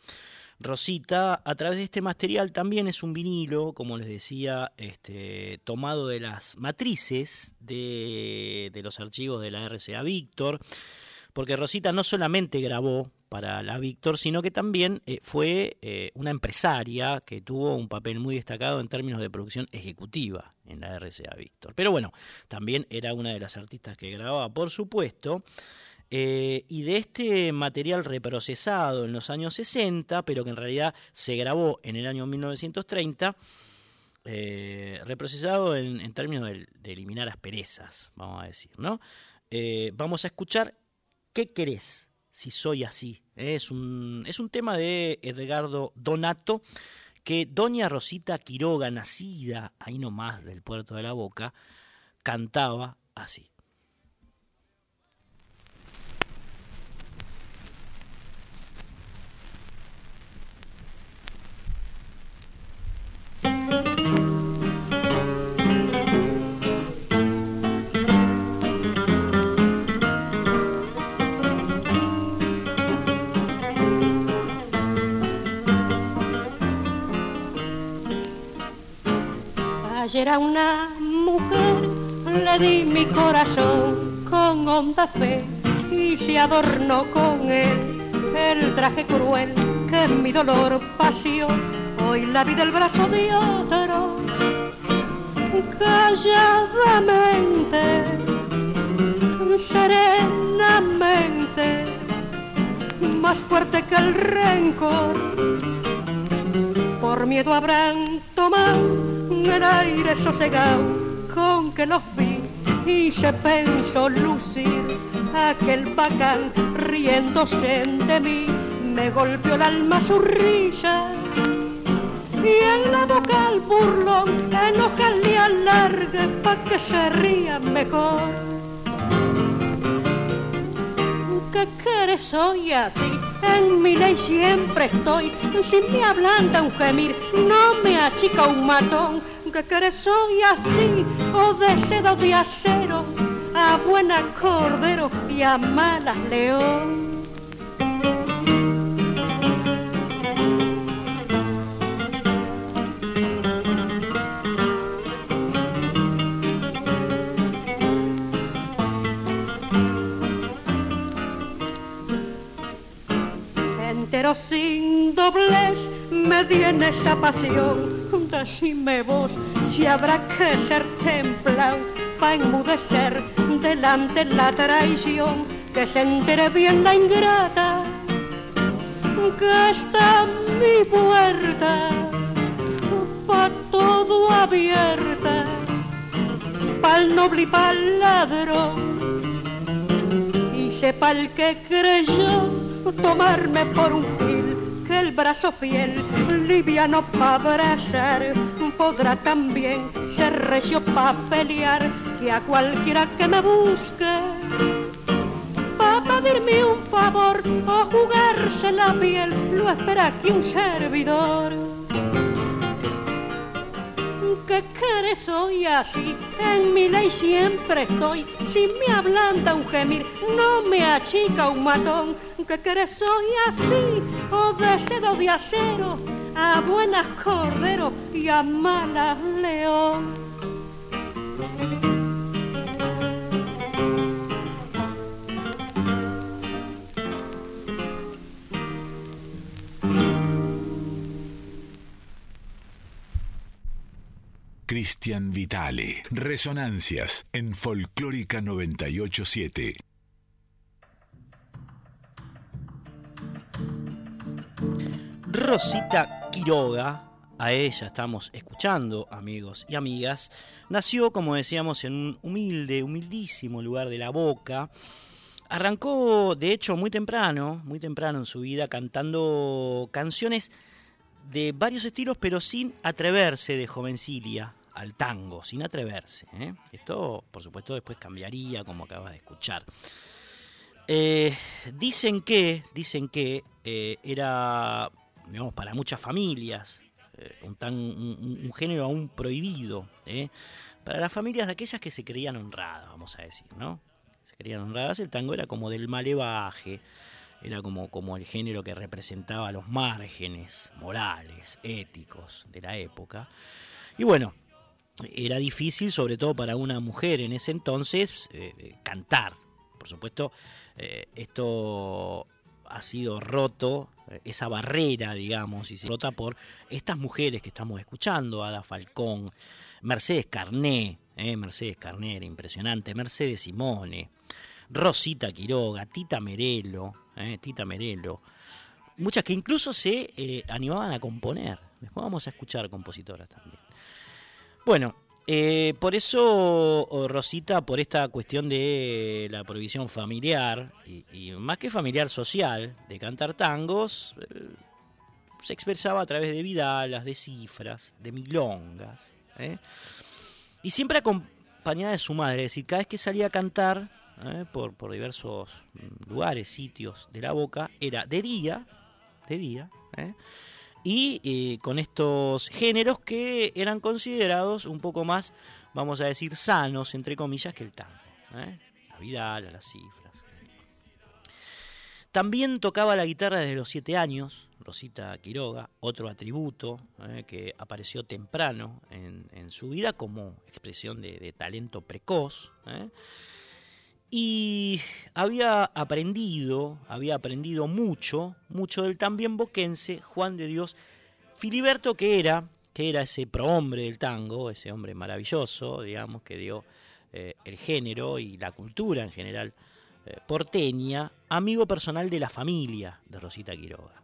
Rosita, a través de este material también es un vinilo, como les decía, este, tomado de las matrices de los archivos de la RCA Víctor, porque Rosita no solamente grabó para la Víctor, sino que también eh, fue eh, una empresaria que tuvo un papel muy destacado en términos de producción ejecutiva en la RCA Víctor. Pero bueno, también era una de las artistas que grababa, por supuesto. Eh, y de este material reprocesado en los años 60, pero que en realidad se grabó en el año 1930, reprocesado en, términos de, eliminar asperezas, vamos a decir, ¿no? vamos a escuchar ¿Qué querés? si soy así. Es un, es un tema de Edgardo Donato que doña Rosita Quiroga, nacida ahí nomás del puerto de la Boca, cantaba así. Era una mujer, le di mi corazón con honda fe y se adornó con él el traje cruel que mi dolor pasió. Hoy la vi del brazo de otro, calladamente, serenamente, más fuerte que el rencor. Por miedo habrán tomado el aire sosegado con que los vi y se pensó lucir aquel bacán riéndose de mí. Me golpeó el alma su risa y en la boca al burlón enojarle alargue pa' que se ría mejor ¿Qué quieres hoy así? En mi ley siempre estoy. Si me ablanda un gemir, no me achica un matón que querés soy así, o de seda de acero, a buena cordero y a malas león. Entero sin doblez me viene esa pasión. Decime vos si habrá que ser templado para enmudecer delante la traición que se entere bien la ingrata que está mi puerta pa' todo abierta pa'l noble y pa'l ladrón. Y sepa el que creyó tomarme por un fil, que el brazo fiel, liviano para abrazar, podrá también ser recio para pelear, que a cualquiera que me busque pedirme un favor o jugarse la piel, lo espera aquí un servidor. ¿Qué quieres hoy así? En mi ley siempre estoy. Si me ablanda un gemir, no me achica un matón. ¿Qué quieres hoy así? O de de acero, a buenas cordero y a malas león. Cristian Vitale. Resonancias en Folclórica 987. Rosita Quiroga, a ella estamos escuchando, amigos y amigas, nació, como decíamos, en un humilde, humildísimo lugar de la Boca. Arrancó, de hecho, muy temprano, muy temprano en su vida, cantando canciones de varios estilos, pero sin atreverse de jovencilia al tango, sin atreverse. ¿eh? Esto, por supuesto, después cambiaría, como acabas de escuchar. Eh, dicen que, dicen que eh, era, para muchas familias un, género aún prohibido. Para las familias de aquellas que se creían honradas, vamos a decir, ¿no? Se creían honradas, el tango era como del malevaje, era como, como el género que representaba los márgenes morales, éticos de la época. Y bueno, era difícil, sobre todo para una mujer en ese entonces, eh, cantar. Por supuesto, eh, esto ha sido roto, eh, esa barrera, digamos, y se rota por estas mujeres que estamos escuchando, Ada Falcón, Mercedes Carné, Mercedes Carné era impresionante, Mercedes Simone, Rosita Quiroga, Tita Merelo, eh, Tita Merelo, muchas que incluso se eh, animaban a componer. Después vamos a escuchar compositoras también. Bueno, eh, por eso Rosita, por esta cuestión de la prohibición familiar, y, más que familiar social, de cantar tangos, se expresaba a través de vidalas, de cifras, de milongas. Y siempre acompañada de su madre, es decir, cada vez que salía a cantar, ¿eh? por, por, diversos lugares, sitios de la boca, era de día, de día, ¿eh? Y eh, con estos géneros que eran considerados un poco más, vamos a decir, sanos, entre comillas, que el tango. La vida, las cifras. También tocaba la guitarra desde los siete años, Rosita Quiroga, otro atributo que apareció temprano en, su vida como expresión de talento precoz. Y había aprendido, había aprendido mucho, mucho del también boquense Juan de Dios Filiberto, que era, que era ese prohombre del tango, ese hombre maravilloso, digamos, que dio eh, el género y la cultura en general eh, porteña, amigo personal de la familia de Rosita Quiroga.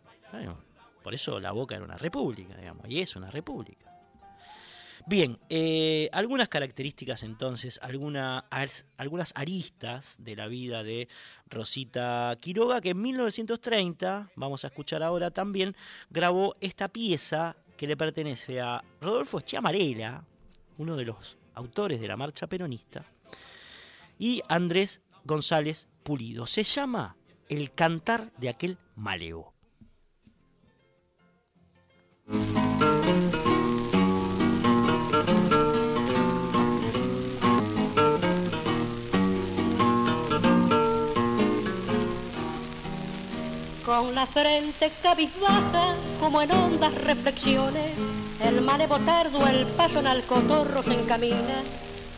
por eso la Boca era una república, digamos, y es una república. Bien, eh, algunas características entonces, algunas aristas de la vida de Rosita Quiroga, que en 1930, vamos a escuchar ahora también, grabó esta pieza que le pertenece a Rodolfo Chiamarela, uno de los autores de la marcha peronista, y Andrés González Pulido. Se llama El cantar de aquel maleo. Con la frente cabizbaja, como en hondas reflexiones, el malevo tardo el paso en alcotorro se encamina,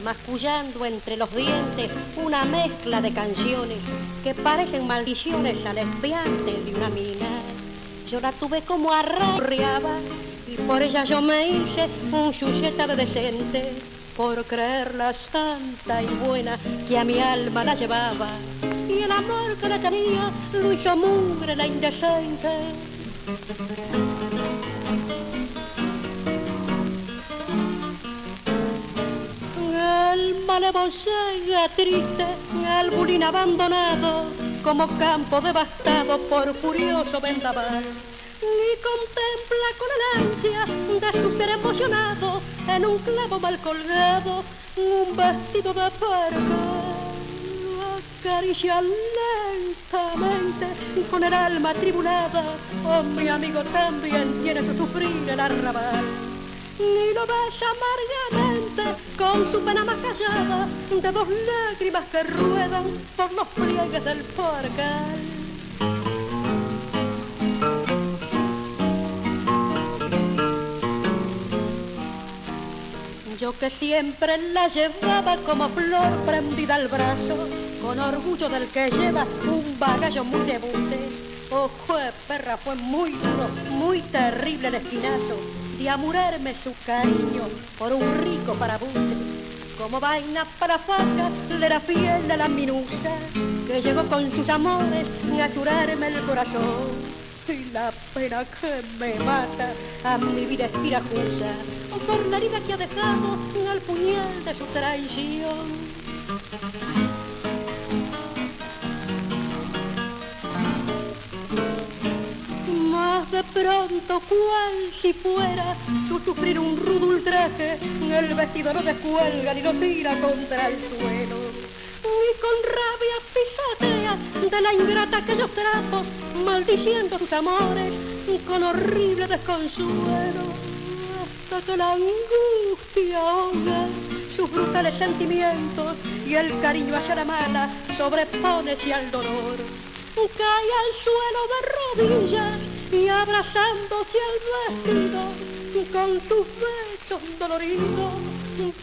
mascullando entre los dientes una mezcla de canciones que parecen maldiciones al espiante de una mina. Yo la tuve como arrorreaba y por ella yo me hice un chucheta de decente, por creerla santa y buena que a mi alma la llevaba y el amor que le tenía lo hizo mugre la indecente. El malevo llega triste, el bulín abandonado, como campo devastado por furioso vendaval. Y contempla con el ansia de su ser emocionado en un clavo mal colgado un vestido de parca. Acaricia lentamente con el alma atribulada. Oh, mi amigo también tiene que sufrir el arrabal ni lo besa amargamente con su pena más callada de dos lágrimas que ruedan por los pliegues del porcal. Yo que siempre la llevaba como flor prendida al brazo, con orgullo del que lleva un bagallo muy debute. Oh, fue perra, fue muy duro, muy terrible el espinazo de amurarme su cariño por un rico parabute. Como vaina para faca le era fiel de la minusa, que llegó con sus amores a curarme el corazón. Y la pena que me mata a mi vida estirajosa, por la herida que ha dejado al puñal de su traición. Más de pronto, cual si fuera su sufrir un rudo ultraje, el vestido no descuelga ni lo tira contra el suelo. Y con rabia pisotea de la ingrata aquellos trapos, maldiciendo sus amores con horrible desconsuelo. Hasta que la angustia ahoga sus brutales sentimientos y el cariño hacia la mala sobrepone al dolor. Cae al suelo de rodillas y abrazándose al vestido con tus besos doloridos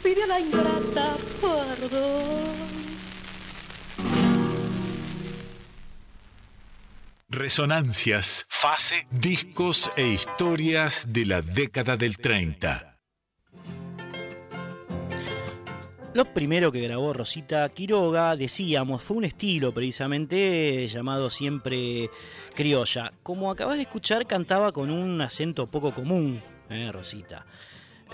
pide a la ingrata perdón. Resonancias, fase, discos e historias de la década del 30. Lo primero que grabó Rosita Quiroga, decíamos, fue un estilo precisamente llamado siempre criolla. Como acabas de escuchar, cantaba con un acento poco común, ¿eh, Rosita.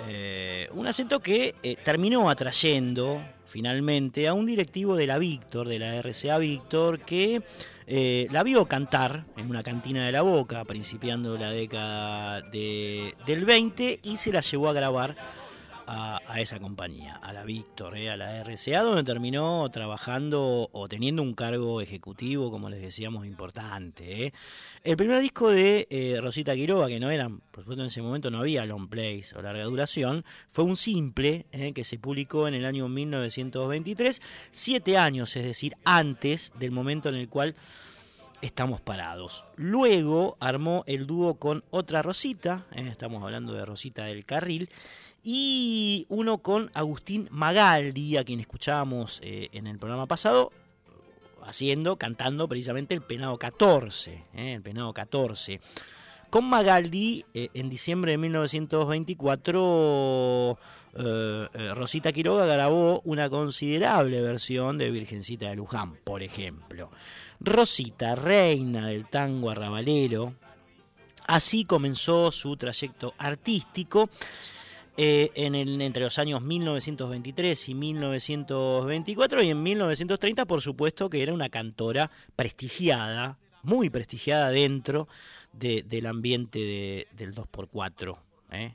Eh, un acento que eh, terminó atrayendo finalmente a un directivo de la Víctor, de la RCA Víctor, que la vio cantar en una cantina de la Boca, principiando la década del 20, y se la llevó a grabar a, esa compañía, a la Víctor, eh, a la RCA, donde terminó trabajando o teniendo un cargo ejecutivo, como les decíamos, importante. Eh. El primer disco de eh, Rosita Quiroga, que no eran, por supuesto en ese momento no había long plays o larga duración, fue un simple que se publicó en el año 1923, siete años, es decir, antes del momento en el cual estamos parados. Luego armó el dúo con otra Rosita, estamos hablando de Rosita del Carril, y uno con Agustín Magaldi, a quien escuchábamos eh, en el programa pasado, haciendo, cantando precisamente el Penado 14, eh, el Penado 14. Con Magaldi, eh, en diciembre de 1924, Rosita Quiroga grabó una considerable versión de Virgencita de Luján, por ejemplo. Rosita, reina del tango arrabalero, así comenzó su trayecto artístico eh, en el, entre los años 1923 y 1924 y en 1930 por supuesto que era una cantora prestigiada, muy prestigiada dentro del ambiente del 2x4 ¿eh?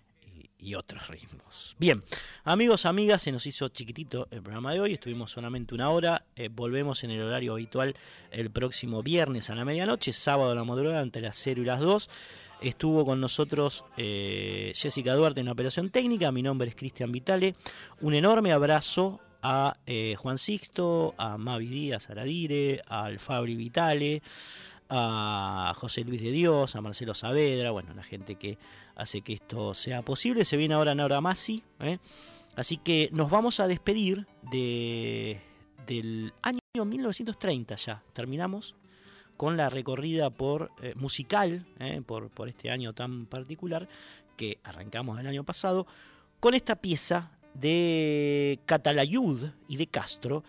y, otros ritmos. Bien, amigos, amigas, se nos hizo chiquitito el programa de hoy, estuvimos solamente una hora, eh, volvemos en el horario habitual el próximo viernes a la medianoche, sábado a la madrugada entre las 0 y las 2. Estuvo con nosotros eh, Jessica Duarte en la operación técnica. Mi nombre es Cristian Vitale. Un enorme abrazo a eh, Juan Sixto, a Mavi Díaz Aradire, al Fabri Vitale, a José Luis de Dios, a Marcelo Saavedra, bueno, la gente que hace que esto sea posible. Se viene ahora Nora Masi. ¿eh? Así que nos vamos a despedir de, del año 1930 ya. Terminamos con la recorrida por eh, musical, eh, por, este año tan particular, que arrancamos el año pasado, con esta pieza de Catalayud y de Castro,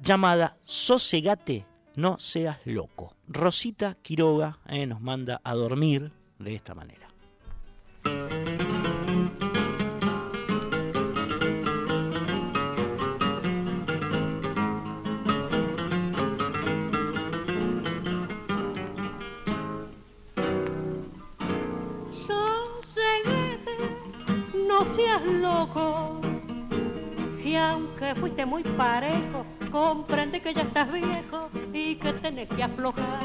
llamada Sosegate, no seas loco. Rosita Quiroga eh, nos manda a dormir de esta manera. Aunque fuiste muy parejo, comprende que ya estás viejo y que tenés que aflojar.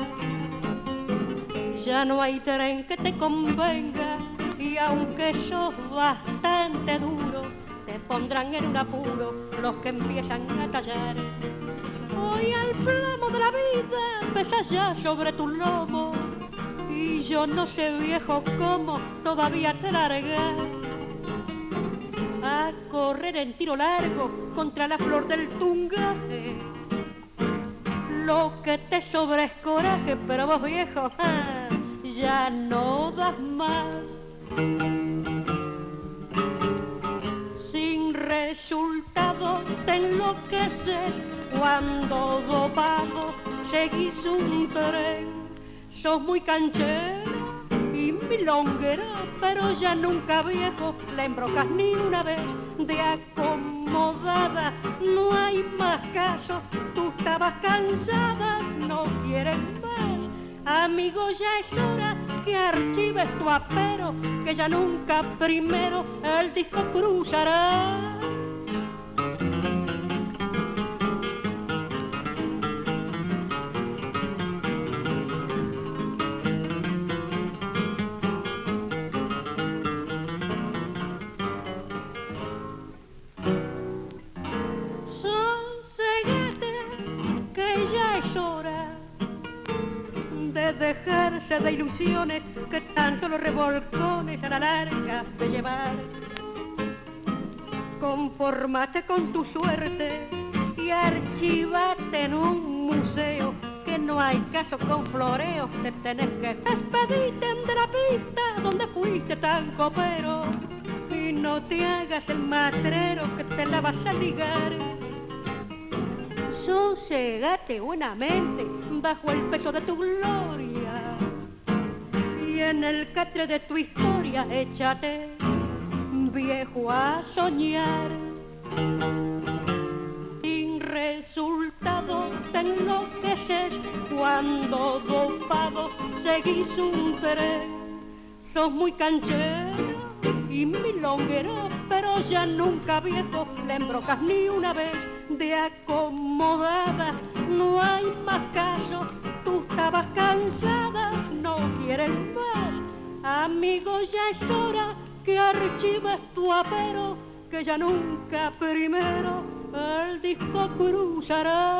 Ya no hay tren que te convenga y aunque sos bastante duro, te pondrán en un apuro los que empiezan a callar. Hoy al plomo de la vida pesas ya sobre tu lomo y yo no sé viejo cómo todavía te largas a correr en tiro largo contra la flor del tungaje. Lo que te sobra es coraje, pero vos viejo, ya no das más. Sin resultado te enloqueces cuando dopado seguís un tren. Sos muy canchero y milonguero, pero ya nunca viejo le embrocas ni una vez de acomodada. No hay más caso, tú estabas cansada, no quieres más. Amigo, ya es hora que archives tu apero, que ya nunca primero el disco cruzará. Dejarse de ilusiones que tan solo revolcones a la larga de llevar. Conformate con tu suerte y archivate en un museo que no hay caso con floreos, te tenés que despedirte de la pista donde fuiste tan copero y no te hagas el matrero que te la vas a ligar. Sosegate buenamente bajo el peso de tu gloria y en el catre de tu historia échate viejo a soñar. Sin resultado te enloqueces cuando dopado seguís un tren. Sos muy canchero y milonguero, pero ya nunca viejo le embrocas ni una vez de acomodada. No hay más caso, tú estabas cansada, no quieres más. Amigo, ya es hora que archives tu apero, que ya nunca primero el disco cruzará.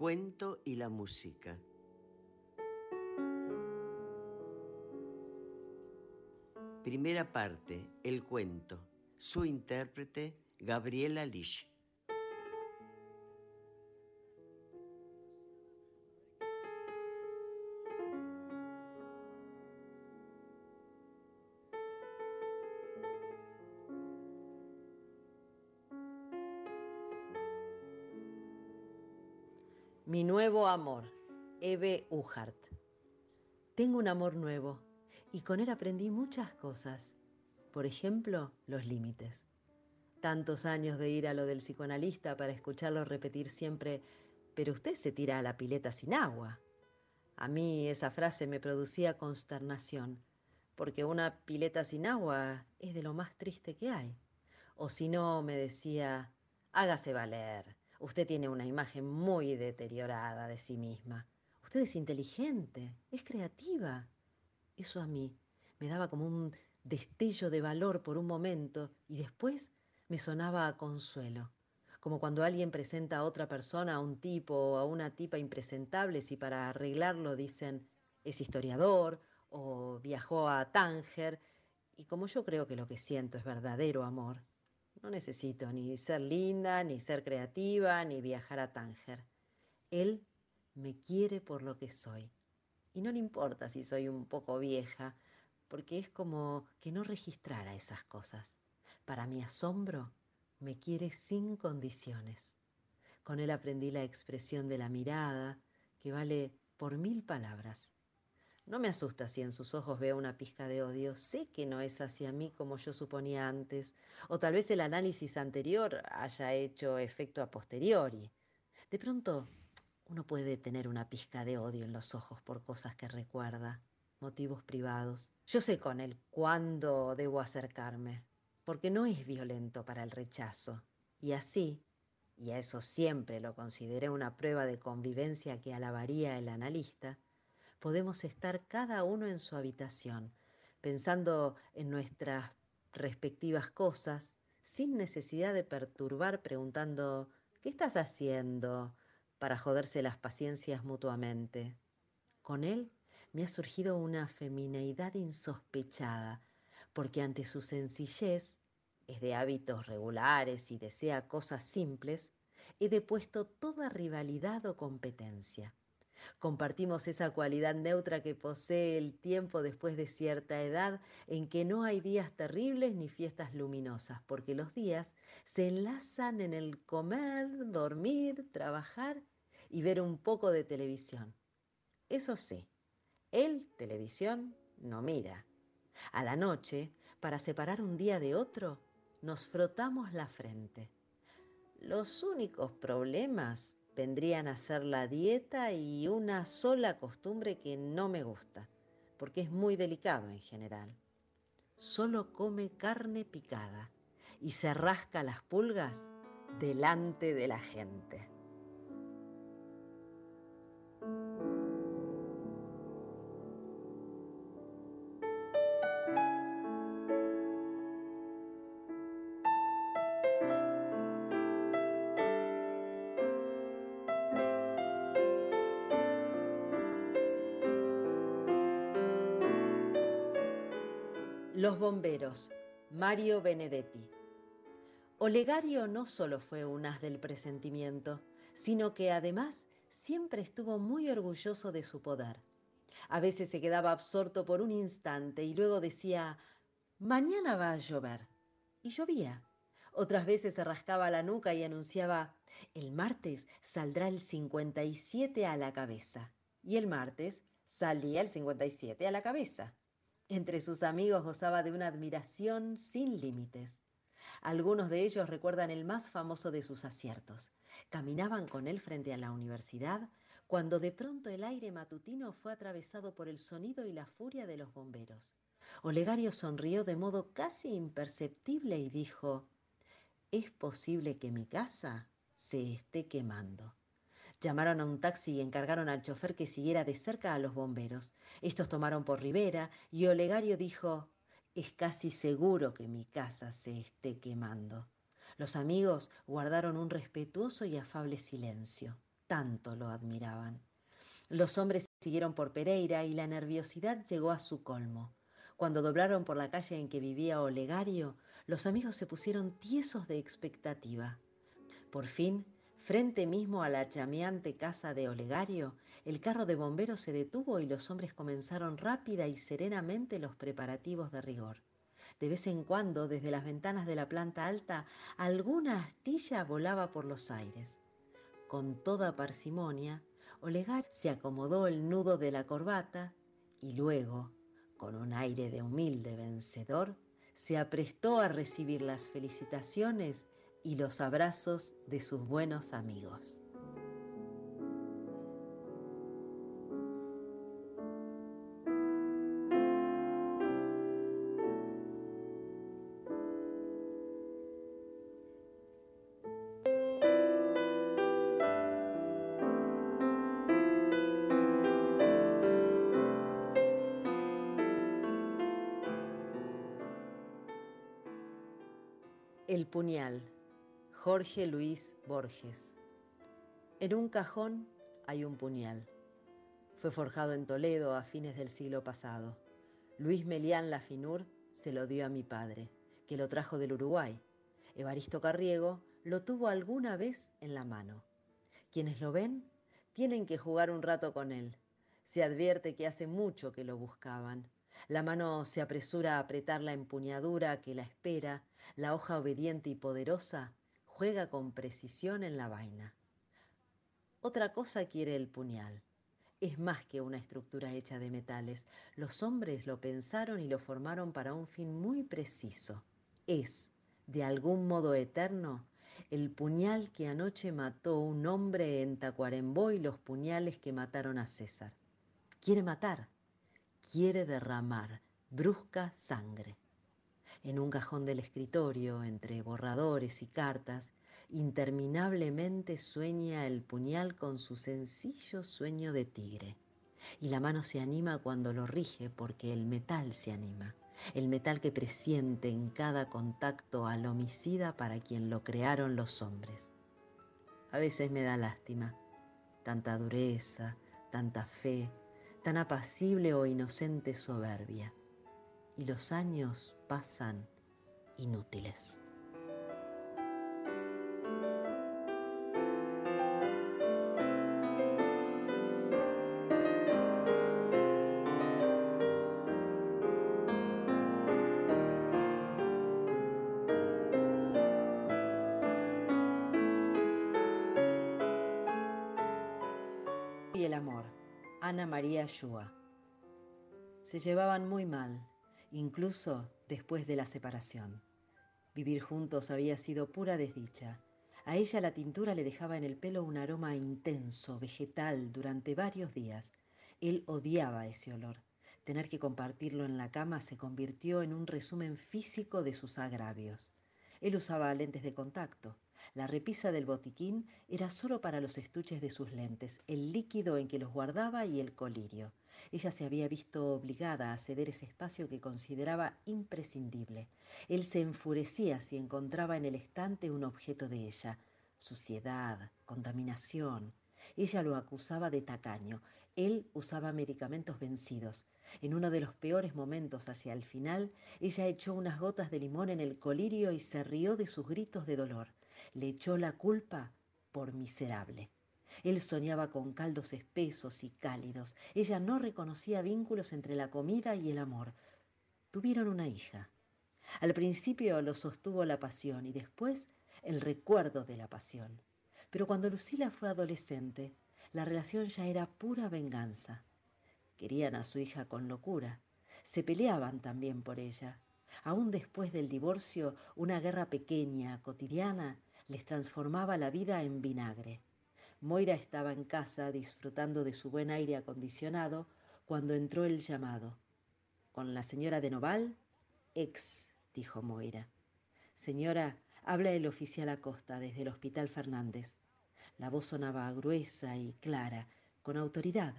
Cuento y la música. Primera parte, el cuento. Su intérprete, Gabriela Lish. Nuevo amor, Eve Uhart. Tengo un amor nuevo y con él aprendí muchas cosas. Por ejemplo, los límites. Tantos años de ir a lo del psicoanalista para escucharlo repetir siempre, pero usted se tira a la pileta sin agua. A mí esa frase me producía consternación, porque una pileta sin agua es de lo más triste que hay. O si no, me decía, hágase valer, usted tiene una imagen muy deteriorada de sí misma. Usted es inteligente, es creativa. Eso a mí me daba como un destello de valor por un momento y después me sonaba a consuelo, como cuando alguien presenta a otra persona, a un tipo o a una tipa impresentables y para arreglarlo dicen es historiador o viajó a Tánger y como yo creo que lo que siento es verdadero amor, no necesito ni ser linda, ni ser creativa, ni viajar a Tánger. Él me quiere por lo que soy. Y no le importa si soy un poco vieja, porque es como que no registrara esas cosas. Para mi asombro, me quiere sin condiciones. Con él aprendí la expresión de la mirada, que vale por mil palabras. No me asusta si en sus ojos veo una pizca de odio. Sé que no es hacia mí como yo suponía antes, o tal vez el análisis anterior haya hecho efecto a posteriori. De pronto, uno puede tener una pizca de odio en los ojos por cosas que recuerda, motivos privados. Yo sé con él cuándo debo acercarme, porque no es violento para el rechazo. Y así, y a eso siempre lo consideré una prueba de convivencia que alabaría el analista, podemos estar cada uno en su habitación, pensando en nuestras respectivas cosas, sin necesidad de perturbar preguntando ¿qué estás haciendo? para joderse las paciencias mutuamente. Con él me ha surgido una femineidad insospechada, porque ante su sencillez, es de hábitos regulares y desea cosas simples, he depuesto toda rivalidad o competencia. Compartimos esa cualidad neutra que posee el tiempo después de cierta edad en que no hay días terribles ni fiestas luminosas, porque los días se enlazan en el comer, dormir, trabajar y ver un poco de televisión. Eso sí, él televisión no mira. A la noche, para separar un día de otro, nos frotamos la frente. Los únicos problemas vendrían a ser la dieta y una sola costumbre que no me gusta, porque es muy delicado en general. Solo come carne picada y se rasca las pulgas delante de la gente. Mario Benedetti. Olegario no solo fue un as del presentimiento, sino que además siempre estuvo muy orgulloso de su poder. A veces se quedaba absorto por un instante y luego decía, mañana va a llover. Y llovía. Otras veces se rascaba la nuca y anunciaba, el martes saldrá el 57 a la cabeza. Y el martes salía el 57 a la cabeza. Entre sus amigos gozaba de una admiración sin límites. Algunos de ellos recuerdan el más famoso de sus aciertos. Caminaban con él frente a la universidad cuando de pronto el aire matutino fue atravesado por el sonido y la furia de los bomberos. Olegario sonrió de modo casi imperceptible y dijo, es posible que mi casa se esté quemando. Llamaron a un taxi y encargaron al chofer que siguiera de cerca a los bomberos. Estos tomaron por Rivera y Olegario dijo, es casi seguro que mi casa se esté quemando. Los amigos guardaron un respetuoso y afable silencio. Tanto lo admiraban. Los hombres siguieron por Pereira y la nerviosidad llegó a su colmo. Cuando doblaron por la calle en que vivía Olegario, los amigos se pusieron tiesos de expectativa. Por fin, Frente mismo a la chameante casa de Olegario, el carro de bomberos se detuvo y los hombres comenzaron rápida y serenamente los preparativos de rigor. De vez en cuando, desde las ventanas de la planta alta, alguna astilla volaba por los aires. Con toda parsimonia, Olegar se acomodó el nudo de la corbata y luego, con un aire de humilde vencedor, se aprestó a recibir las felicitaciones y los abrazos de sus buenos amigos. El puñal Jorge Luis Borges. En un cajón hay un puñal. Fue forjado en Toledo a fines del siglo pasado. Luis Melián Lafinur se lo dio a mi padre, que lo trajo del Uruguay. Evaristo Carriego lo tuvo alguna vez en la mano. Quienes lo ven tienen que jugar un rato con él. Se advierte que hace mucho que lo buscaban. La mano se apresura a apretar la empuñadura que la espera. La hoja obediente y poderosa juega con precisión en la vaina. Otra cosa quiere el puñal. Es más que una estructura hecha de metales. Los hombres lo pensaron y lo formaron para un fin muy preciso. Es, de algún modo eterno, el puñal que anoche mató un hombre en Tacuarembó y los puñales que mataron a César. Quiere matar, quiere derramar brusca sangre. En un cajón del escritorio, entre borradores y cartas, interminablemente sueña el puñal con su sencillo sueño de tigre. Y la mano se anima cuando lo rige porque el metal se anima el metal que presiente en cada contacto al homicida para quien lo crearon los hombres. A veces me da lástima, tanta dureza, tanta fe, tan apacible o inocente soberbia. Y los años pasan inútiles. Ana María Shua. Se llevaban muy mal, incluso después de la separación. Vivir juntos había sido pura desdicha. A ella la tintura le dejaba en el pelo un aroma intenso, vegetal, durante varios días. Él odiaba ese olor. Tener que compartirlo en la cama se convirtió en un resumen físico de sus agravios. Él usaba lentes de contacto. La repisa del botiquín era solo para los estuches de sus lentes, el líquido en que los guardaba y el colirio. Ella se había visto obligada a ceder ese espacio que consideraba imprescindible. Él se enfurecía si encontraba en el estante un objeto de ella. Suciedad, contaminación. Ella lo acusaba de tacaño. Él usaba medicamentos vencidos. En uno de los peores momentos hacia el final, ella echó unas gotas de limón en el colirio y se rió de sus gritos de dolor le echó la culpa por miserable. Él soñaba con caldos espesos y cálidos. Ella no reconocía vínculos entre la comida y el amor. Tuvieron una hija. Al principio lo sostuvo la pasión y después el recuerdo de la pasión. Pero cuando Lucila fue adolescente, la relación ya era pura venganza. Querían a su hija con locura. Se peleaban también por ella. Aún después del divorcio, una guerra pequeña, cotidiana, les transformaba la vida en vinagre. Moira estaba en casa disfrutando de su buen aire acondicionado cuando entró el llamado. ¿Con la señora de Noval? Ex, dijo Moira. Señora, habla el oficial Acosta desde el Hospital Fernández. La voz sonaba gruesa y clara, con autoridad.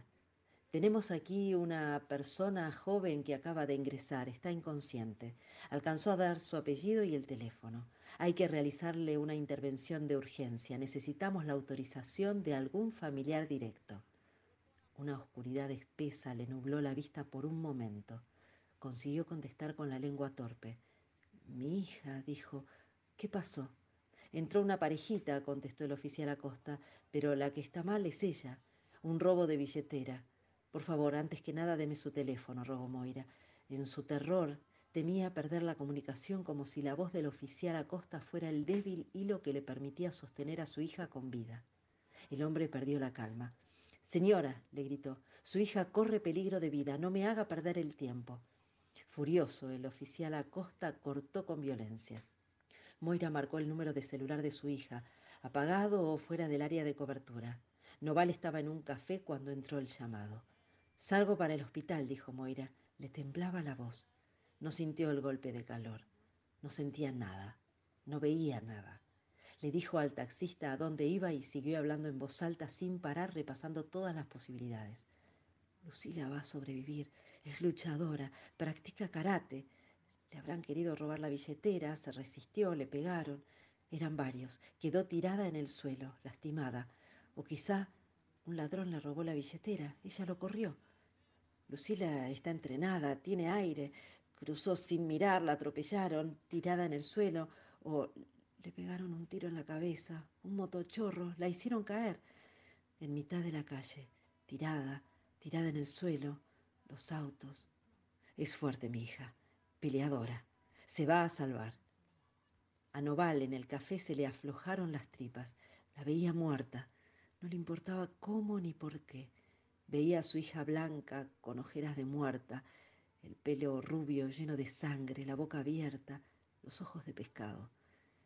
Tenemos aquí una persona joven que acaba de ingresar, está inconsciente. Alcanzó a dar su apellido y el teléfono. Hay que realizarle una intervención de urgencia. Necesitamos la autorización de algún familiar directo. Una oscuridad espesa le nubló la vista por un momento. Consiguió contestar con la lengua torpe. Mi hija, dijo, ¿qué pasó? Entró una parejita, contestó el oficial Acosta, pero la que está mal es ella. Un robo de billetera. Por favor, antes que nada, deme su teléfono, rogó Moira. En su terror, temía perder la comunicación como si la voz del oficial Acosta fuera el débil hilo que le permitía sostener a su hija con vida. El hombre perdió la calma. Señora, le gritó, su hija corre peligro de vida, no me haga perder el tiempo. Furioso, el oficial Acosta cortó con violencia. Moira marcó el número de celular de su hija, apagado o fuera del área de cobertura. Noval estaba en un café cuando entró el llamado. Salgo para el hospital, dijo Moira. Le temblaba la voz. No sintió el golpe de calor. No sentía nada. No veía nada. Le dijo al taxista a dónde iba y siguió hablando en voz alta sin parar, repasando todas las posibilidades. Lucila va a sobrevivir. Es luchadora. Practica karate. Le habrán querido robar la billetera, se resistió, le pegaron. Eran varios. Quedó tirada en el suelo, lastimada. O quizá un ladrón le robó la billetera. Ella lo corrió. Lucila está entrenada, tiene aire. Cruzó sin mirar, la atropellaron, tirada en el suelo. O le pegaron un tiro en la cabeza, un motochorro, la hicieron caer en mitad de la calle, tirada, tirada en el suelo, los autos. Es fuerte mi hija, peleadora, se va a salvar. A Noval en el café se le aflojaron las tripas, la veía muerta, no le importaba cómo ni por qué. Veía a su hija blanca, con ojeras de muerta, el pelo rubio lleno de sangre, la boca abierta, los ojos de pescado.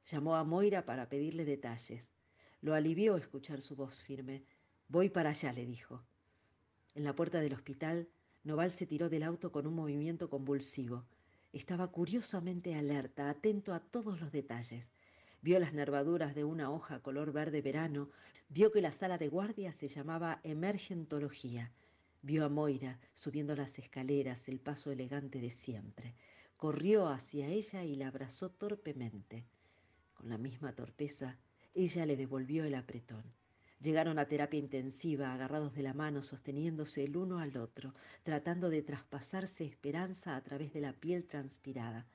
Llamó a Moira para pedirle detalles. Lo alivió escuchar su voz firme. Voy para allá, le dijo. En la puerta del hospital, Noval se tiró del auto con un movimiento convulsivo. Estaba curiosamente alerta, atento a todos los detalles. Vio las nervaduras de una hoja color verde verano, vio que la sala de guardia se llamaba emergentología. Vio a Moira subiendo las escaleras, el paso elegante de siempre. Corrió hacia ella y la abrazó torpemente. Con la misma torpeza, ella le devolvió el apretón. Llegaron a terapia intensiva, agarrados de la mano, sosteniéndose el uno al otro, tratando de traspasarse esperanza a través de la piel transpirada.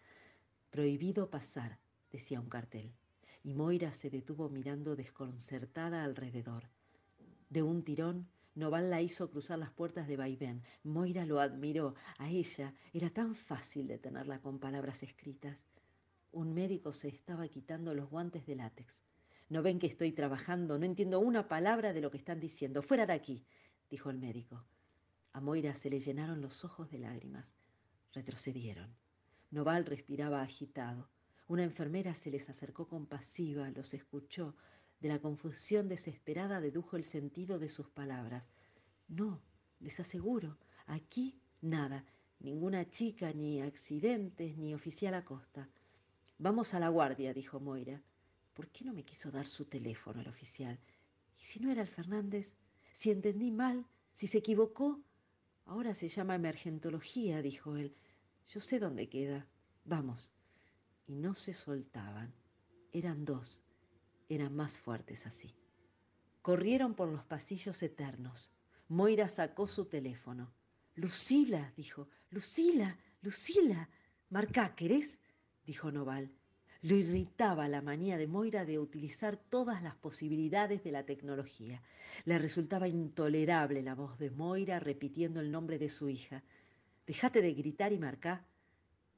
Prohibido pasar, decía un cartel, y Moira se detuvo mirando desconcertada alrededor. De un tirón, Noval la hizo cruzar las puertas de vaivén. Moira lo admiró. A ella era tan fácil detenerla con palabras escritas. Un médico se estaba quitando los guantes de látex. No ven que estoy trabajando, no entiendo una palabra de lo que están diciendo. Fuera de aquí, dijo el médico. A Moira se le llenaron los ojos de lágrimas. Retrocedieron. Noval respiraba agitado. Una enfermera se les acercó compasiva, los escuchó. De la confusión desesperada dedujo el sentido de sus palabras. No, les aseguro, aquí nada, ninguna chica, ni accidentes, ni oficial Acosta. Vamos a la guardia, dijo Moira. ¿Por qué no me quiso dar su teléfono el oficial? ¿Y si no era el Fernández? Si entendí mal, si se equivocó. Ahora se llama emergentología, dijo él. Yo sé dónde queda. Vamos. Y no se soltaban. Eran dos. Eran más fuertes así. Corrieron por los pasillos eternos. Moira sacó su teléfono. Lucila, dijo. Lucila, Lucila. Marcá, ¿querés? dijo Noval. Lo irritaba la manía de Moira de utilizar todas las posibilidades de la tecnología. Le resultaba intolerable la voz de Moira repitiendo el nombre de su hija. Déjate de gritar y marcá.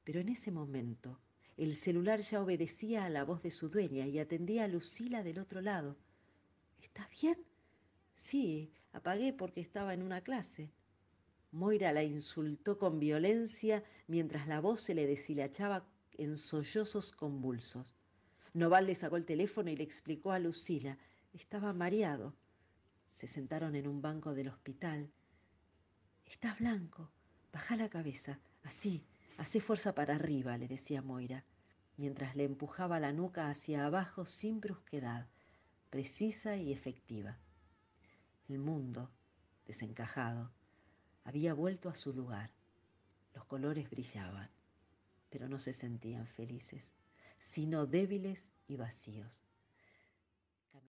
Pero en ese momento el celular ya obedecía a la voz de su dueña y atendía a Lucila del otro lado. ¿Estás bien? Sí, apagué porque estaba en una clase. Moira la insultó con violencia mientras la voz se le deshilachaba en sollozos convulsos. Noval le sacó el teléfono y le explicó a Lucila. Estaba mareado. Se sentaron en un banco del hospital. Estás blanco. Baja la cabeza. Así. Hacé fuerza para arriba, le decía Moira, mientras le empujaba la nuca hacia abajo sin brusquedad, precisa y efectiva. El mundo, desencajado, había vuelto a su lugar. Los colores brillaban pero no se sentían felices, sino débiles y vacíos.